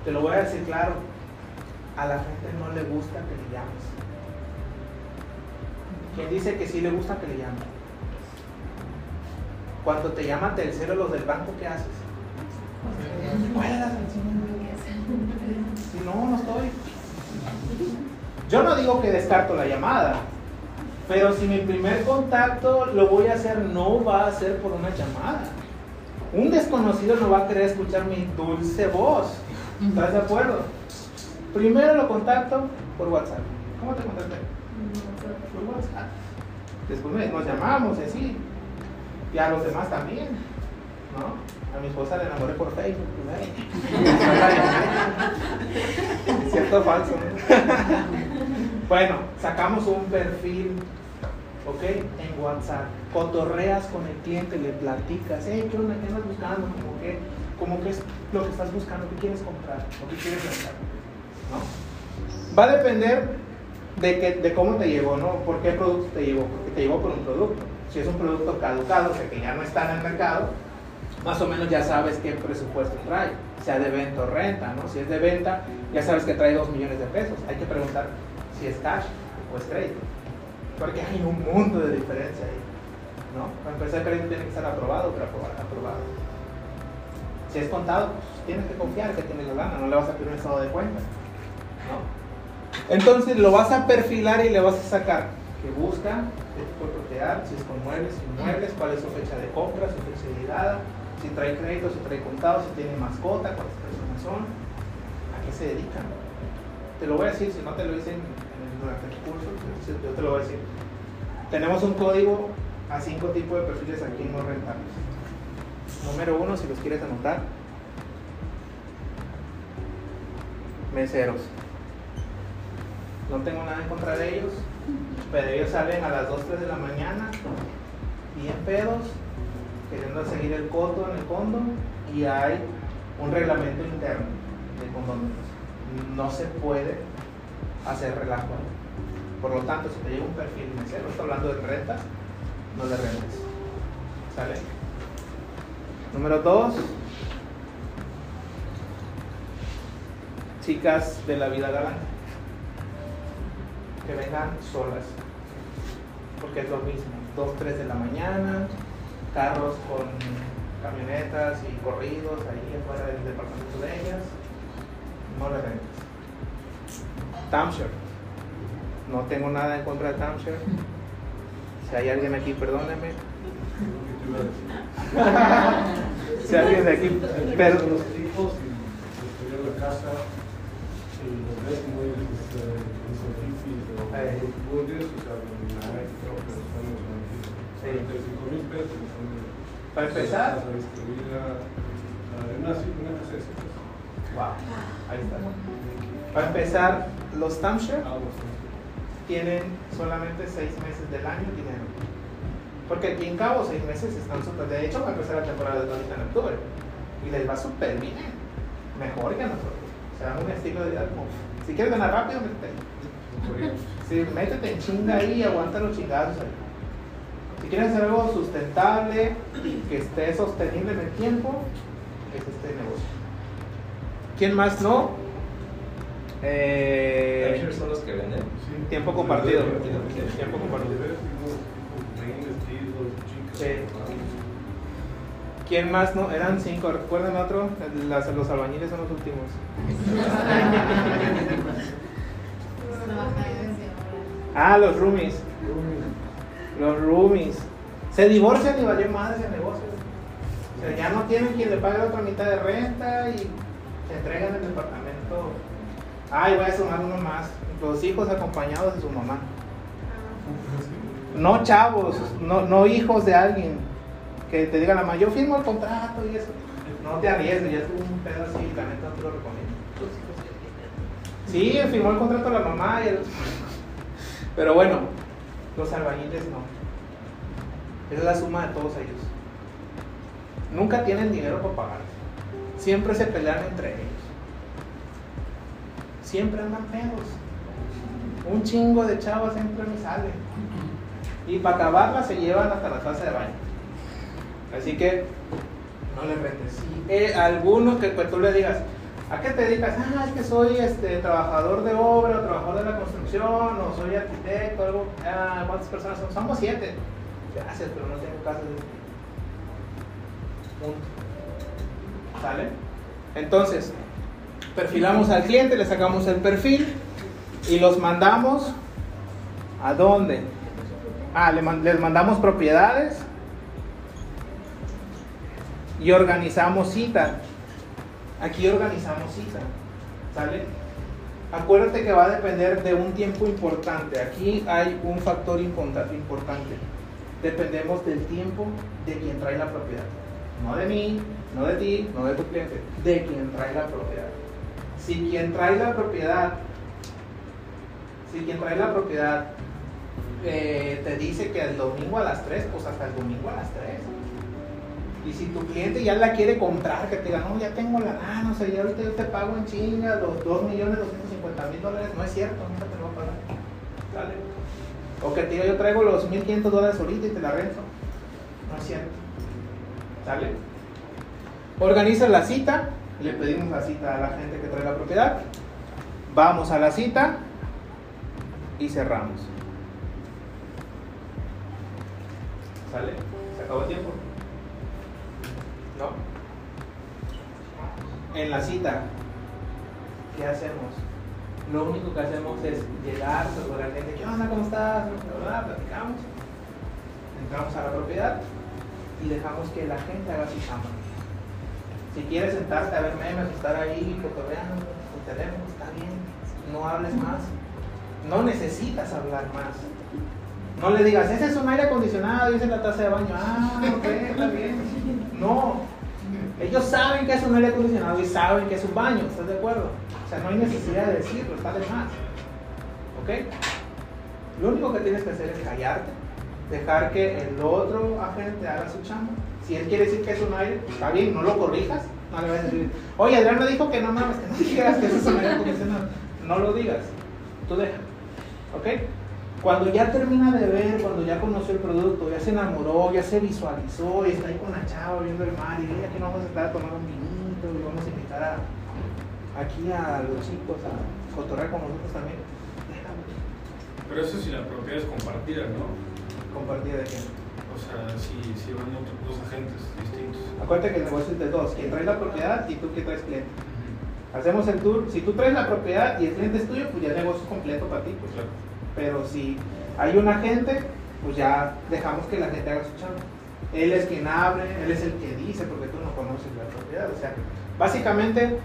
Te lo voy a decir claro, a la gente no le gusta que le llames. ¿Quién dice que sí le gusta que le llamen? Cuando te llaman Telcero los del banco, ¿qué haces? ¿Cuelgas al Si no, no estoy. Yo no digo que descarto la llamada, pero si mi primer contacto lo voy a hacer, no va a ser por una llamada. Un desconocido no va a querer escuchar mi dulce voz. ¿Estás de acuerdo? Primero lo contacto por WhatsApp. ¿Cómo te contacté? Por WhatsApp. Después nos llamamos y así. Y a los demás también. ¿No? A mi esposa la enamoré por Facebook primero. ¿Cierto o falso? no? Bueno, sacamos un perfil, ¿ok? En WhatsApp. Cotorreas con el cliente, le platicas, hey, ¿qué onda? ¿Qué andas buscando? Como que, como que es lo que estás buscando, ¿qué quieres comprar? ¿O qué quieres vender? ¿No? Va a depender de, que, de cómo te llegó, ¿no? ¿Por qué producto te llegó? Porque te llegó por un producto. Si es un producto caducado, o sea que ya no está en el mercado, más o menos ya sabes qué presupuesto trae, sea de venta o renta, ¿no? Si es de venta, ya sabes que trae 2 millones de pesos. Hay que preguntar es cash o es crédito. Porque hay un mundo de diferencia ahí, ¿no? Para empezar, el crédito tiene que estar aprobado, pero aprobado. aprobado. Si es contado, pues tienes que confiar que tiene la lana, no le vas a pedir un estado de cuenta, ¿no? Entonces lo vas a perfilar y le vas a sacar que busca, qué tipo de propiedad, si es con muebles, sin muebles, cuál es su fecha de compra, su fecha de llegada, si trae crédito, si trae contado, si tiene mascota, cuántas personas son, a qué se dedican. Te lo voy a decir, si no te lo dicen en- durante el curso, yo te lo voy a decir. Tenemos un código a cinco tipos de perfiles aquí no rentables. Número uno, si los quieres anotar, meseros. No tengo nada en contra de ellos, pero ellos salen a las 2, 3 de la mañana, bien pedos, queriendo seguir el coto en el fondo, y hay un reglamento interno de condominios. No se puede hacer relajo. Por lo tanto, si te llega un perfil mesero, estoy hablando de rentas, no le rentes. ¿Sale? Número 2. Chicas de la vida galante que vengan solas. Porque es lo mismo. 2, 3 de la mañana, carros con camionetas y corridos ahí afuera del departamento de ellas. No le rentas. Timeshare. No tengo nada en contra de timeshare. Si hay alguien aquí, perdóneme. Si alguien de aquí, ves muy este, difíciles o Ahí. budgets, o sea, nada, creo que son los beneficios. Sí. 35 mil pesos son Para empezar. Wow, ahí está. Para empezar, los timeshare. Tienen solamente seis meses del año dinero. Porque en Cabo seis meses están súper. De hecho, va a empezar la temporada de ahorita en octubre. Y les va súper bien. Mejor que nosotros. Se dan un estilo de vida si quieres ganar rápido, métete ahí. Métete en chinga ahí y aguanta los chingazos ahí. Si quieres hacer algo sustentable y que esté sostenible en el tiempo, es este negocio. ¿Quién más no? Eh, son los que venden. Sí. Tiempo compartido. Sí. Tiempo compartido. Sí. ¿Quién más no? Eran cinco. ¿Recuerdan otro? Las- los albañiles son los últimos. Ah, los roomies. Los roomies. Se divorcian y valió más ese negocio. O sea, ya no tienen quien le pague la otra mitad de renta y se entregan el departamento. Ay, voy a sumar uno más. Los hijos acompañados de su mamá. No chavos, no, no hijos de alguien que te digan la mamá, yo firmo el contrato y eso. No te arriesgues, ya tuvo un pedo así, la neta no te lo recomiendo. Sí, firmó el contrato la mamá y el... Pero bueno, los albañiles no. Es la suma de todos ellos. Nunca tienen dinero para pagar. Siempre se pelean entre ellos. Siempre andan pedos. Un chingo de chavas siempre me salen. Y para acabarla se llevan hasta la taza de baño. Así que no le rentes. Eh, alguno que pues, tú le digas, ¿a qué te dedicas? Ah, es que soy este, trabajador de obra, o trabajador de la construcción, o soy arquitecto, algo. Ah, ¿Cuántas personas son? Somos siete. Gracias, pero no tengo casa de Punto. ¿Sale? Entonces, perfilamos al cliente, le sacamos el perfil y los mandamos a dónde? Ah, les mandamos propiedades y organizamos cita. Aquí organizamos cita. ¿Sale? Acuérdate que va a depender de un tiempo importante. Aquí hay un factor importa- importante. Dependemos del tiempo de quien trae la propiedad. No de mí, no de ti, no de tu cliente. De quien trae la propiedad. Si quien trae la propiedad, si quien trae la propiedad eh, te dice que el domingo a las 3, pues hasta el domingo a las 3. Y si tu cliente ya la quiere comprar, que te diga, no, ya tengo la lana, o sea, ya ahorita yo te pago en chinga los 2 millones 250 mil dólares, no es cierto, nunca te lo va a pagar. ¿Sale? O que te diga, yo traigo los 1500 dólares ahorita y te la rento. No es cierto. ¿Sale? Organiza la cita, le pedimos la cita a la gente que trae la propiedad. Vamos a la cita y cerramos. ¿Sale? ¿Se acabó el tiempo? ¿No? En la cita, ¿qué hacemos? Lo único que hacemos es llegar sobre la gente, ¿qué onda? ¿Cómo estás? Bla, Platicamos, entramos a la propiedad y dejamos que la gente haga su chamba. Si quieres sentarte a ver memes, estar ahí cotorreando, tu teléfono, está bien, no hables más. No necesitas hablar más. No le digas, ese es un aire acondicionado y esa es la taza de baño. Ah, ok, está bien. No. Ellos saben que es un aire acondicionado y saben que es un baño, ¿estás de acuerdo? O sea, no hay necesidad de decirlo, está de más. ¿Ok? Lo único que tienes que hacer es callarte, dejar que el otro agente haga su chamba. Si él quiere decir que es un aire, pues está bien, no lo corrijas. No le vas a decir, oye, Adrián me dijo que no mames, que no digas que eso es un aire acondicionado. No lo digas, tú deja. ¿Ok? Cuando ya termina de ver, cuando ya conoció el producto, ya se enamoró, ya se visualizó y está ahí con la chava viendo el mar y dice, aquí nos vamos a estar a tomar un vinito y vamos a invitar a, aquí a los chicos a cotorrear con nosotros también. Pero eso si la propiedad es compartida, ¿no? Compartida de quién. O sea, si, si van otros dos agentes distintos. Acuérdate que el negocio es de dos, quien trae la propiedad y tú que traes cliente. Hacemos el tour, si tú traes la propiedad y el cliente es tuyo, pues ya el negocio es completo para ti. Pues. Claro. Pero si hay un agente, pues ya dejamos que la gente haga su chamba. Él es quien abre, él es el que dice, porque tú no conoces la propiedad. O sea, básicamente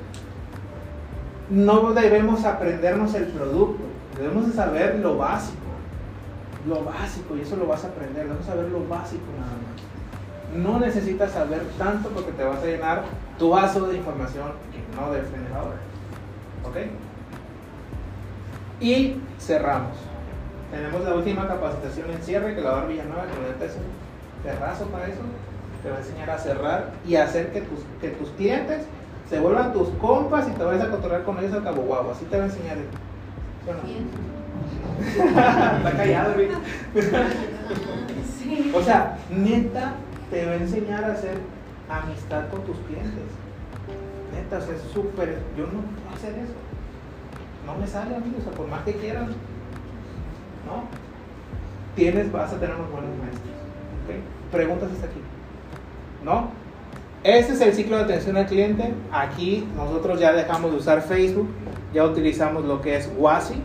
no debemos aprendernos el producto, debemos de saber lo básico. Lo básico, y eso lo vas a aprender, debemos saber lo básico nada más. No necesitas saber tanto porque te vas a llenar tu vaso de información que no debes tener ahora. ¿Ok? Y cerramos. Tenemos la última capacitación en cierre que la va a dar Villanueva, que es un terrazo para eso. Te va a enseñar a cerrar y hacer que tus, que tus clientes se vuelvan tus compas y te vayas a cotorrear con ellos al cabo guapo. Así te va a enseñar. ¿Sí no? Está callado, güey. Sí. O sea, neta, te va a enseñar a hacer amistad con tus clientes. Neta, o sea, es súper. Yo no puedo hacer eso. No me sale, amigos, o sea, por más que quieran. ¿No? Tienes, vas a tener unos buenos maestros. ¿ok? Preguntas hasta aquí. ¿No? Este es el ciclo de atención al cliente. Aquí nosotros ya dejamos de usar Facebook, ya utilizamos lo que es Wasi.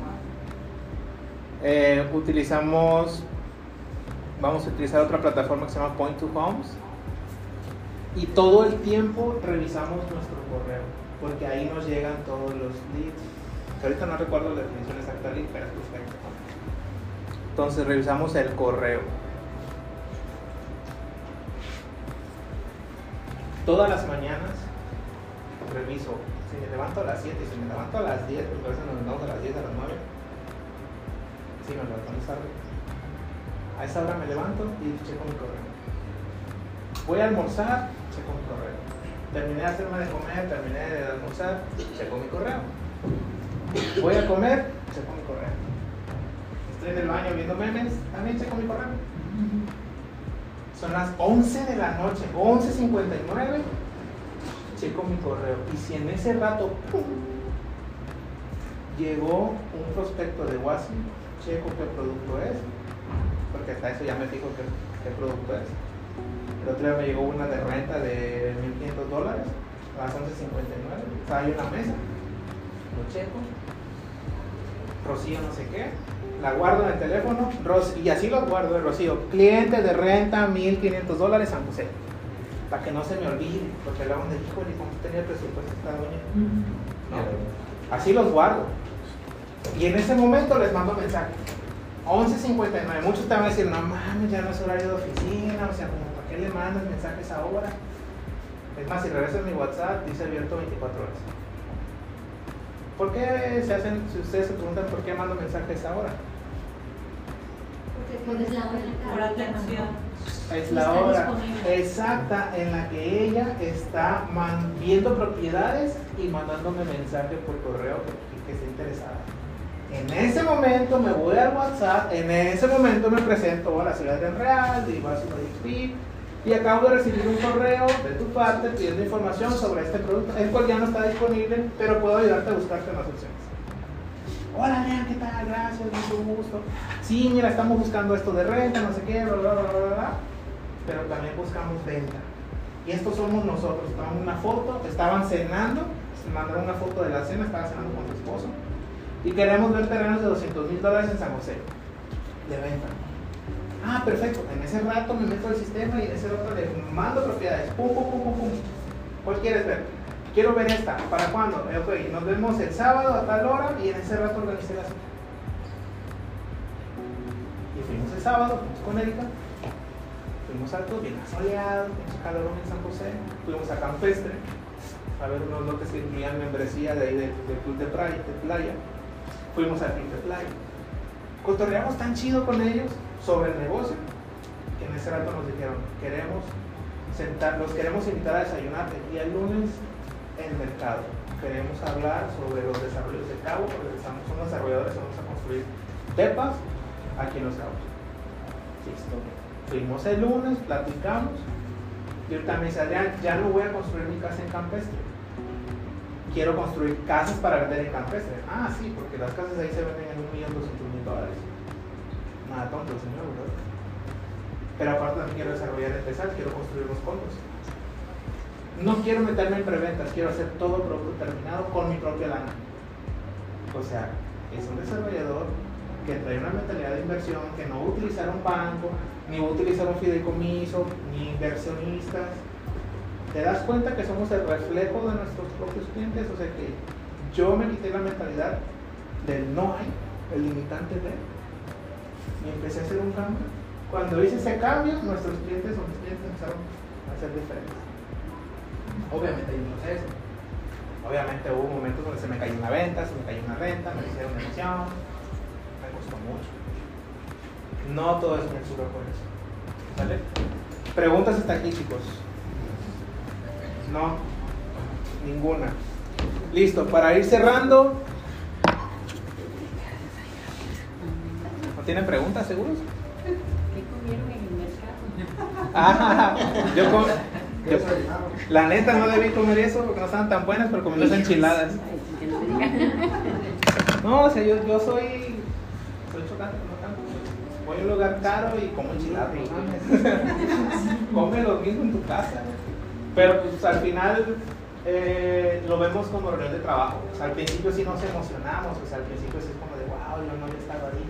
Eh, utilizamos, vamos a utilizar otra plataforma que se llama Point to Homes. Y todo el tiempo revisamos nuestro correo, porque ahí nos llegan todos los leads. Ahorita no recuerdo la definición exacta del lead, pero es perfecto. Entonces revisamos el correo. Todas las mañanas reviso. Si me levanto a las 7 y si me levanto a las 10, porque a veces nos Sí, me levantamos tarde. A esa hora me levanto y checo mi correo. Voy a almorzar, checo mi correo. Terminé de hacerme de comer, terminé de almorzar, checo mi correo. Voy a comer, checo mi correo. Estoy en el baño viendo memes, también checo mi correo. Son las 11 de la noche, 11.59, checo mi correo. Y si en ese rato, llegó un prospecto de Wasi, checo qué producto es, porque hasta eso ya me fijo qué, qué producto es. El otro día me llegó una de renta de 1.500 dólares, a las 11.59, estaba ahí en la mesa, lo checo, Rocío no sé qué, la guardo en el teléfono, y así los guardo, eh, Rocío, cliente de renta 1.500 dólares San José, para que no se me olvide, porque luego me dijo, ¿cómo tenía el presupuesto esta doña? ¿no? Así los guardo. Y en ese momento les mando mensaje. 11.59. Muchos te van a decir, no mames, ya no es horario de oficina. O sea, como para qué le mandas mensajes ahora. Es más, si regresas mi WhatsApp, dice abierto 24 horas. ¿Por qué se hacen, si ustedes se preguntan por qué mando mensajes ahora? Porque es la hora en la Por atención. Es la está hora exacta en la que ella está viendo propiedades y mandándome mensaje por correo que, que esté interesada. En ese momento me voy al WhatsApp, en ese momento me presento a la ciudad de Real, digo a su DXP, y acabo de recibir un correo de tu parte pidiendo información sobre este producto, el cual ya no está disponible, pero puedo ayudarte a buscarte más opciones. Hola, Lean, ¿qué tal? Gracias, mucho gusto. Sí, mira, estamos buscando esto de renta, no sé qué, bla, bla, bla, bla. Pero también buscamos venta. Y estos somos nosotros. Tomaron una foto, estaban cenando, se mandaron una foto de la cena, estaba cenando con su esposo. Y queremos ver terrenos de 200 mil dólares en San José, de venta. Ah, perfecto. En ese rato me meto al sistema y en ese rato le mando propiedades. Pum, pum, pum, pum, pum. ¿Cuál quieres ver? Quiero ver esta. ¿Para cuándo? Eh, Ok, nos vemos el sábado a tal hora y en ese rato organicé la cita. Y fuimos el sábado, fuimos con Erika. Fuimos alto, bien soleado, mucho calor en San José. Fuimos a Campestre a ver unos lotes que incluían membresía de ahí del, de playa, de playa. Fuimos al de playa. Cotorreamos tan chido con ellos sobre el negocio que en ese rato nos dijeron, queremos sentar, los queremos invitar a desayunar el día lunes en mercado. Queremos hablar sobre los desarrollos de Cabo, porque somos desarrolladores, vamos a construir depas aquí en los cabos. Listo. Fuimos el lunes, platicamos. Y ahorita me dice, ya no voy a construir mi casa en campestre. Quiero construir casas para vender en campestre. Ah, sí, porque las casas ahí se venden en un millón doscientos mil dólares. Nada tonto señor, ¿verdad? Pero aparte también quiero desarrollar el pesar, quiero construir los fondos. No quiero meterme en preventas, quiero hacer todo producto terminado con mi propia lana. O sea, es un desarrollador que trae una mentalidad de inversión, que no va a utilizar un banco, ni va a utilizar un fideicomiso, ni inversionistas. ¿Te das cuenta que somos el reflejo de nuestros propios clientes? O sea que yo me quité la mentalidad del no hay, el limitante de, y empecé a hacer un cambio. Cuando hice ese cambio, nuestros clientes o mis clientes empezaron a ser diferentes. Obviamente hay un proceso. Obviamente hubo momentos donde se me cayó una venta, se me cayó una renta, me hicieron una emoción. Me costó mucho. No todo es censura por eso. ¿Sale? Preguntas hasta chicos. No. Ninguna. Listo, para ir cerrando. ¿No tienen preguntas, seguros? ¿Qué comieron en el mercado? Ah, yo, com- yo- la neta no debí comer eso porque no estaban tan buenas, pero comí las enchiladas. No o sea, yo, yo soy, soy chocante, no tanto. Voy a un lugar caro y como enchiladas, no mames. Come lo mismo en tu casa. Pero pues al final eh, lo vemos como reunión de trabajo. O sea, al principio sí nos emocionamos, o sea, al principio sí es como de wow, yo no había estado ahí.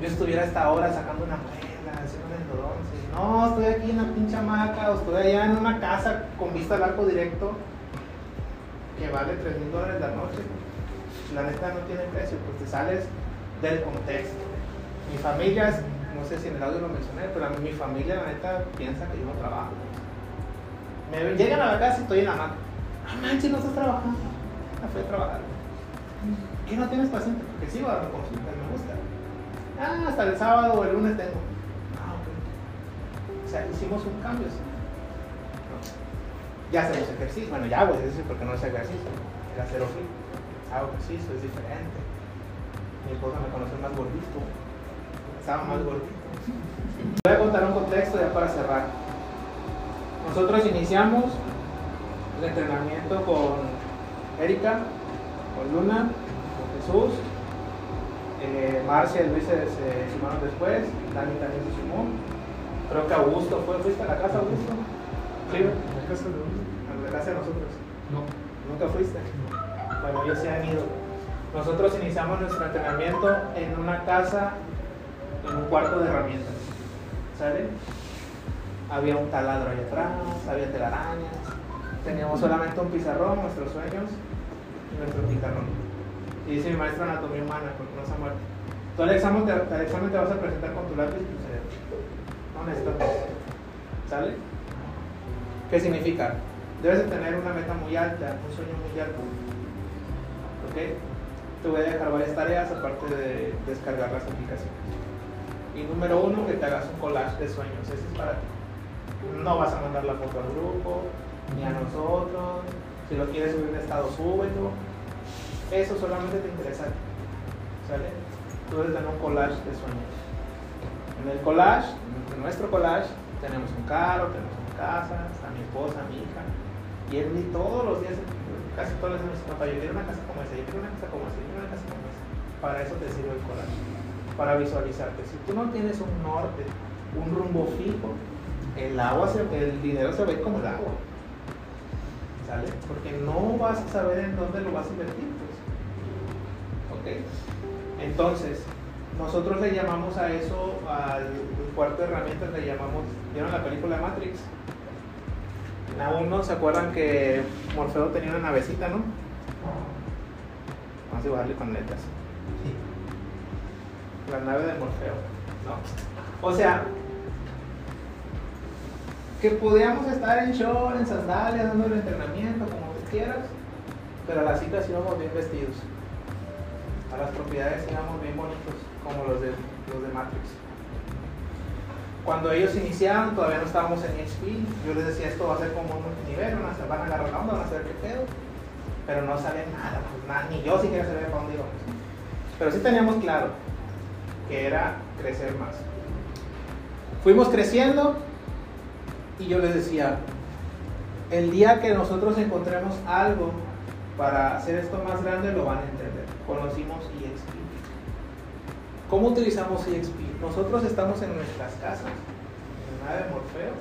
Yo estuviera a esta hora sacando una muela, haciendo un endodonce. No, estoy aquí en una pinche hamaca, o estoy allá en una casa con vista al arco directo que vale 3 mil dólares la noche. La neta no tiene precio, pues te sales del contexto. Mi familia, no sé si en el audio lo mencioné, pero mi familia la neta piensa que yo no trabajo. Me llegan a la casa y estoy en la hamaca. Ah, manches, no estás trabajando. No fui a trabajar. ¿Qué no tienes paciente? Porque sí, va a consultas, me gusta. Ah, hasta el sábado o el lunes tengo. Ah, ok. O sea, hicimos un cambio, sí. Ya hacemos ejercicio. Bueno, ya hago ejercicio porque no es ejercicio. Era cero fit. Hago ejercicio, es diferente. Mi esposa me conoció más gordito. Estaba más gordito. Voy a contar un contexto ya para cerrar. Nosotros iniciamos el entrenamiento con Erika, con Luna, con Jesús. Eh, Marcia y Luis se, se sumaron después, Dani también se sumó. Creo que Augusto fue, ¿fuiste a la casa, Augusto? Sí, ¿La casa de dónde? a la casa de nosotros. No. ¿Nunca fuiste? Bueno, ellos se han ido. Nosotros iniciamos nuestro entrenamiento en una casa, en un cuarto de herramientas. ¿Sale? Había un taladro ahí atrás, había telarañas. Teníamos solamente un pizarrón, nuestros sueños y nuestro pizarrón. Y dice mi maestro de anatomía humana, porque no se ha muerto. Tú al examen te, al examen te vas a presentar con tu lápiz y tu cerebro. No necesitas. ¿Sale? ¿Qué significa? Debes de tener una meta muy alta, un sueño muy alto. ¿Ok? Te voy a dejar varias tareas aparte de descargar las aplicaciones. Y número uno, que te hagas un collage de sueños. Ese es para ti. No vas a mandar la foto al grupo, ni a nosotros. Si lo quieres subir de estado, súbelo. Eso solamente te interesa. a. ¿Sale? Tú debes tener un collage de sueños. En el collage, en nuestro collage, tenemos un carro, tenemos una casa, está mi esposa, mi hija. Y él y todos los días, casi todos los días, papá, yo quiero una casa como esa, yo quiero una casa como esa, yo quiero una casa como esa. Para eso te sirve el collage, para visualizarte. Si tú no tienes un norte, un rumbo fijo, el agua, se- el dinero se ve como el agua. ¿Sale? Porque no vas a saber en dónde lo vas a invertir, pues. ¿Ok? Entonces, nosotros le llamamos a eso, al cuarto de herramientas, le llamamos, ¿vieron la película Matrix? Aún no se acuerdan que Morfeo tenía una navecita, ¿no? Vamos a dibujarle con letras. La nave de Morfeo. No. O sea, que podíamos estar en short, en sandalias, dando el entrenamiento, como tú quieras, pero a las citas íbamos bien vestidos. A las propiedades íbamos bien bonitos, como los de, los de Matrix. Cuando ellos iniciaron, todavía no estábamos en XP. Yo les decía, esto va a ser como un multinivel, van a, agarrar la onda, van a saber qué pedo. Pero no sabía nada, pues nada, ni yo siquiera sabía para dónde íbamos. Pero sí teníamos claro que era crecer más. Fuimos creciendo y yo les decía, el día que nosotros encontremos algo para hacer esto más grande, lo van a entender. Conocimos EXP. ¿Cómo utilizamos EXP? Nosotros estamos en nuestras casas, en la nave Morfeo,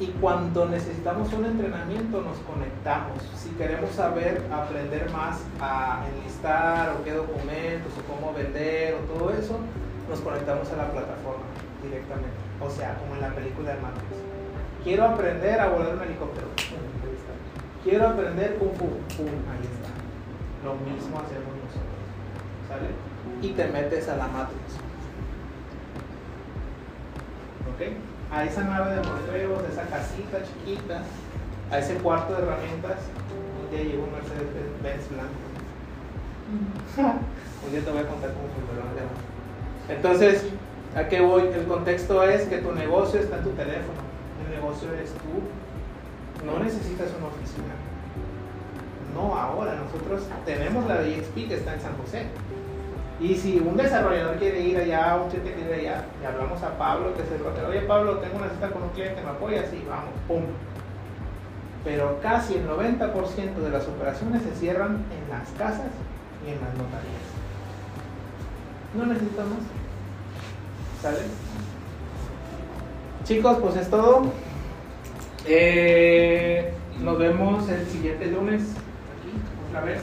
y cuando necesitamos un entrenamiento nos conectamos. Si queremos saber, aprender más a enlistar o qué documentos o cómo vender o todo eso, nos conectamos a la plataforma directamente. O sea, como en la película de Matrix. Quiero aprender a volar un helicóptero. Quiero aprender Kung Fu. Pum, ahí está. Lo mismo hacemos nosotros. ¿Sale? Y te metes a la Matrix. ¿Ok? A esa nave de de esa casita chiquita, a ese cuarto de herramientas, un día llegó un Mercedes Benz blanco. un día te voy a contar cómo funcionó el. Entonces, ¿a qué voy? El contexto es que tu negocio está en tu teléfono. El negocio eres tú. No necesitas una oficina. ahora. Nosotros tenemos la de EXP que está en San José. Y si un desarrollador quiere ir allá, un cliente quiere ir allá, le hablamos a Pablo, que es el broker. Oye, Pablo, tengo una cita con un cliente, ¿me apoyas? Sí, vamos, pum. Pero casi el 90% de las operaciones se cierran en las casas y en las notarías. No necesito más. ¿Sale? Chicos, pues es todo. Eh, nos vemos el siguiente lunes aquí, otra vez.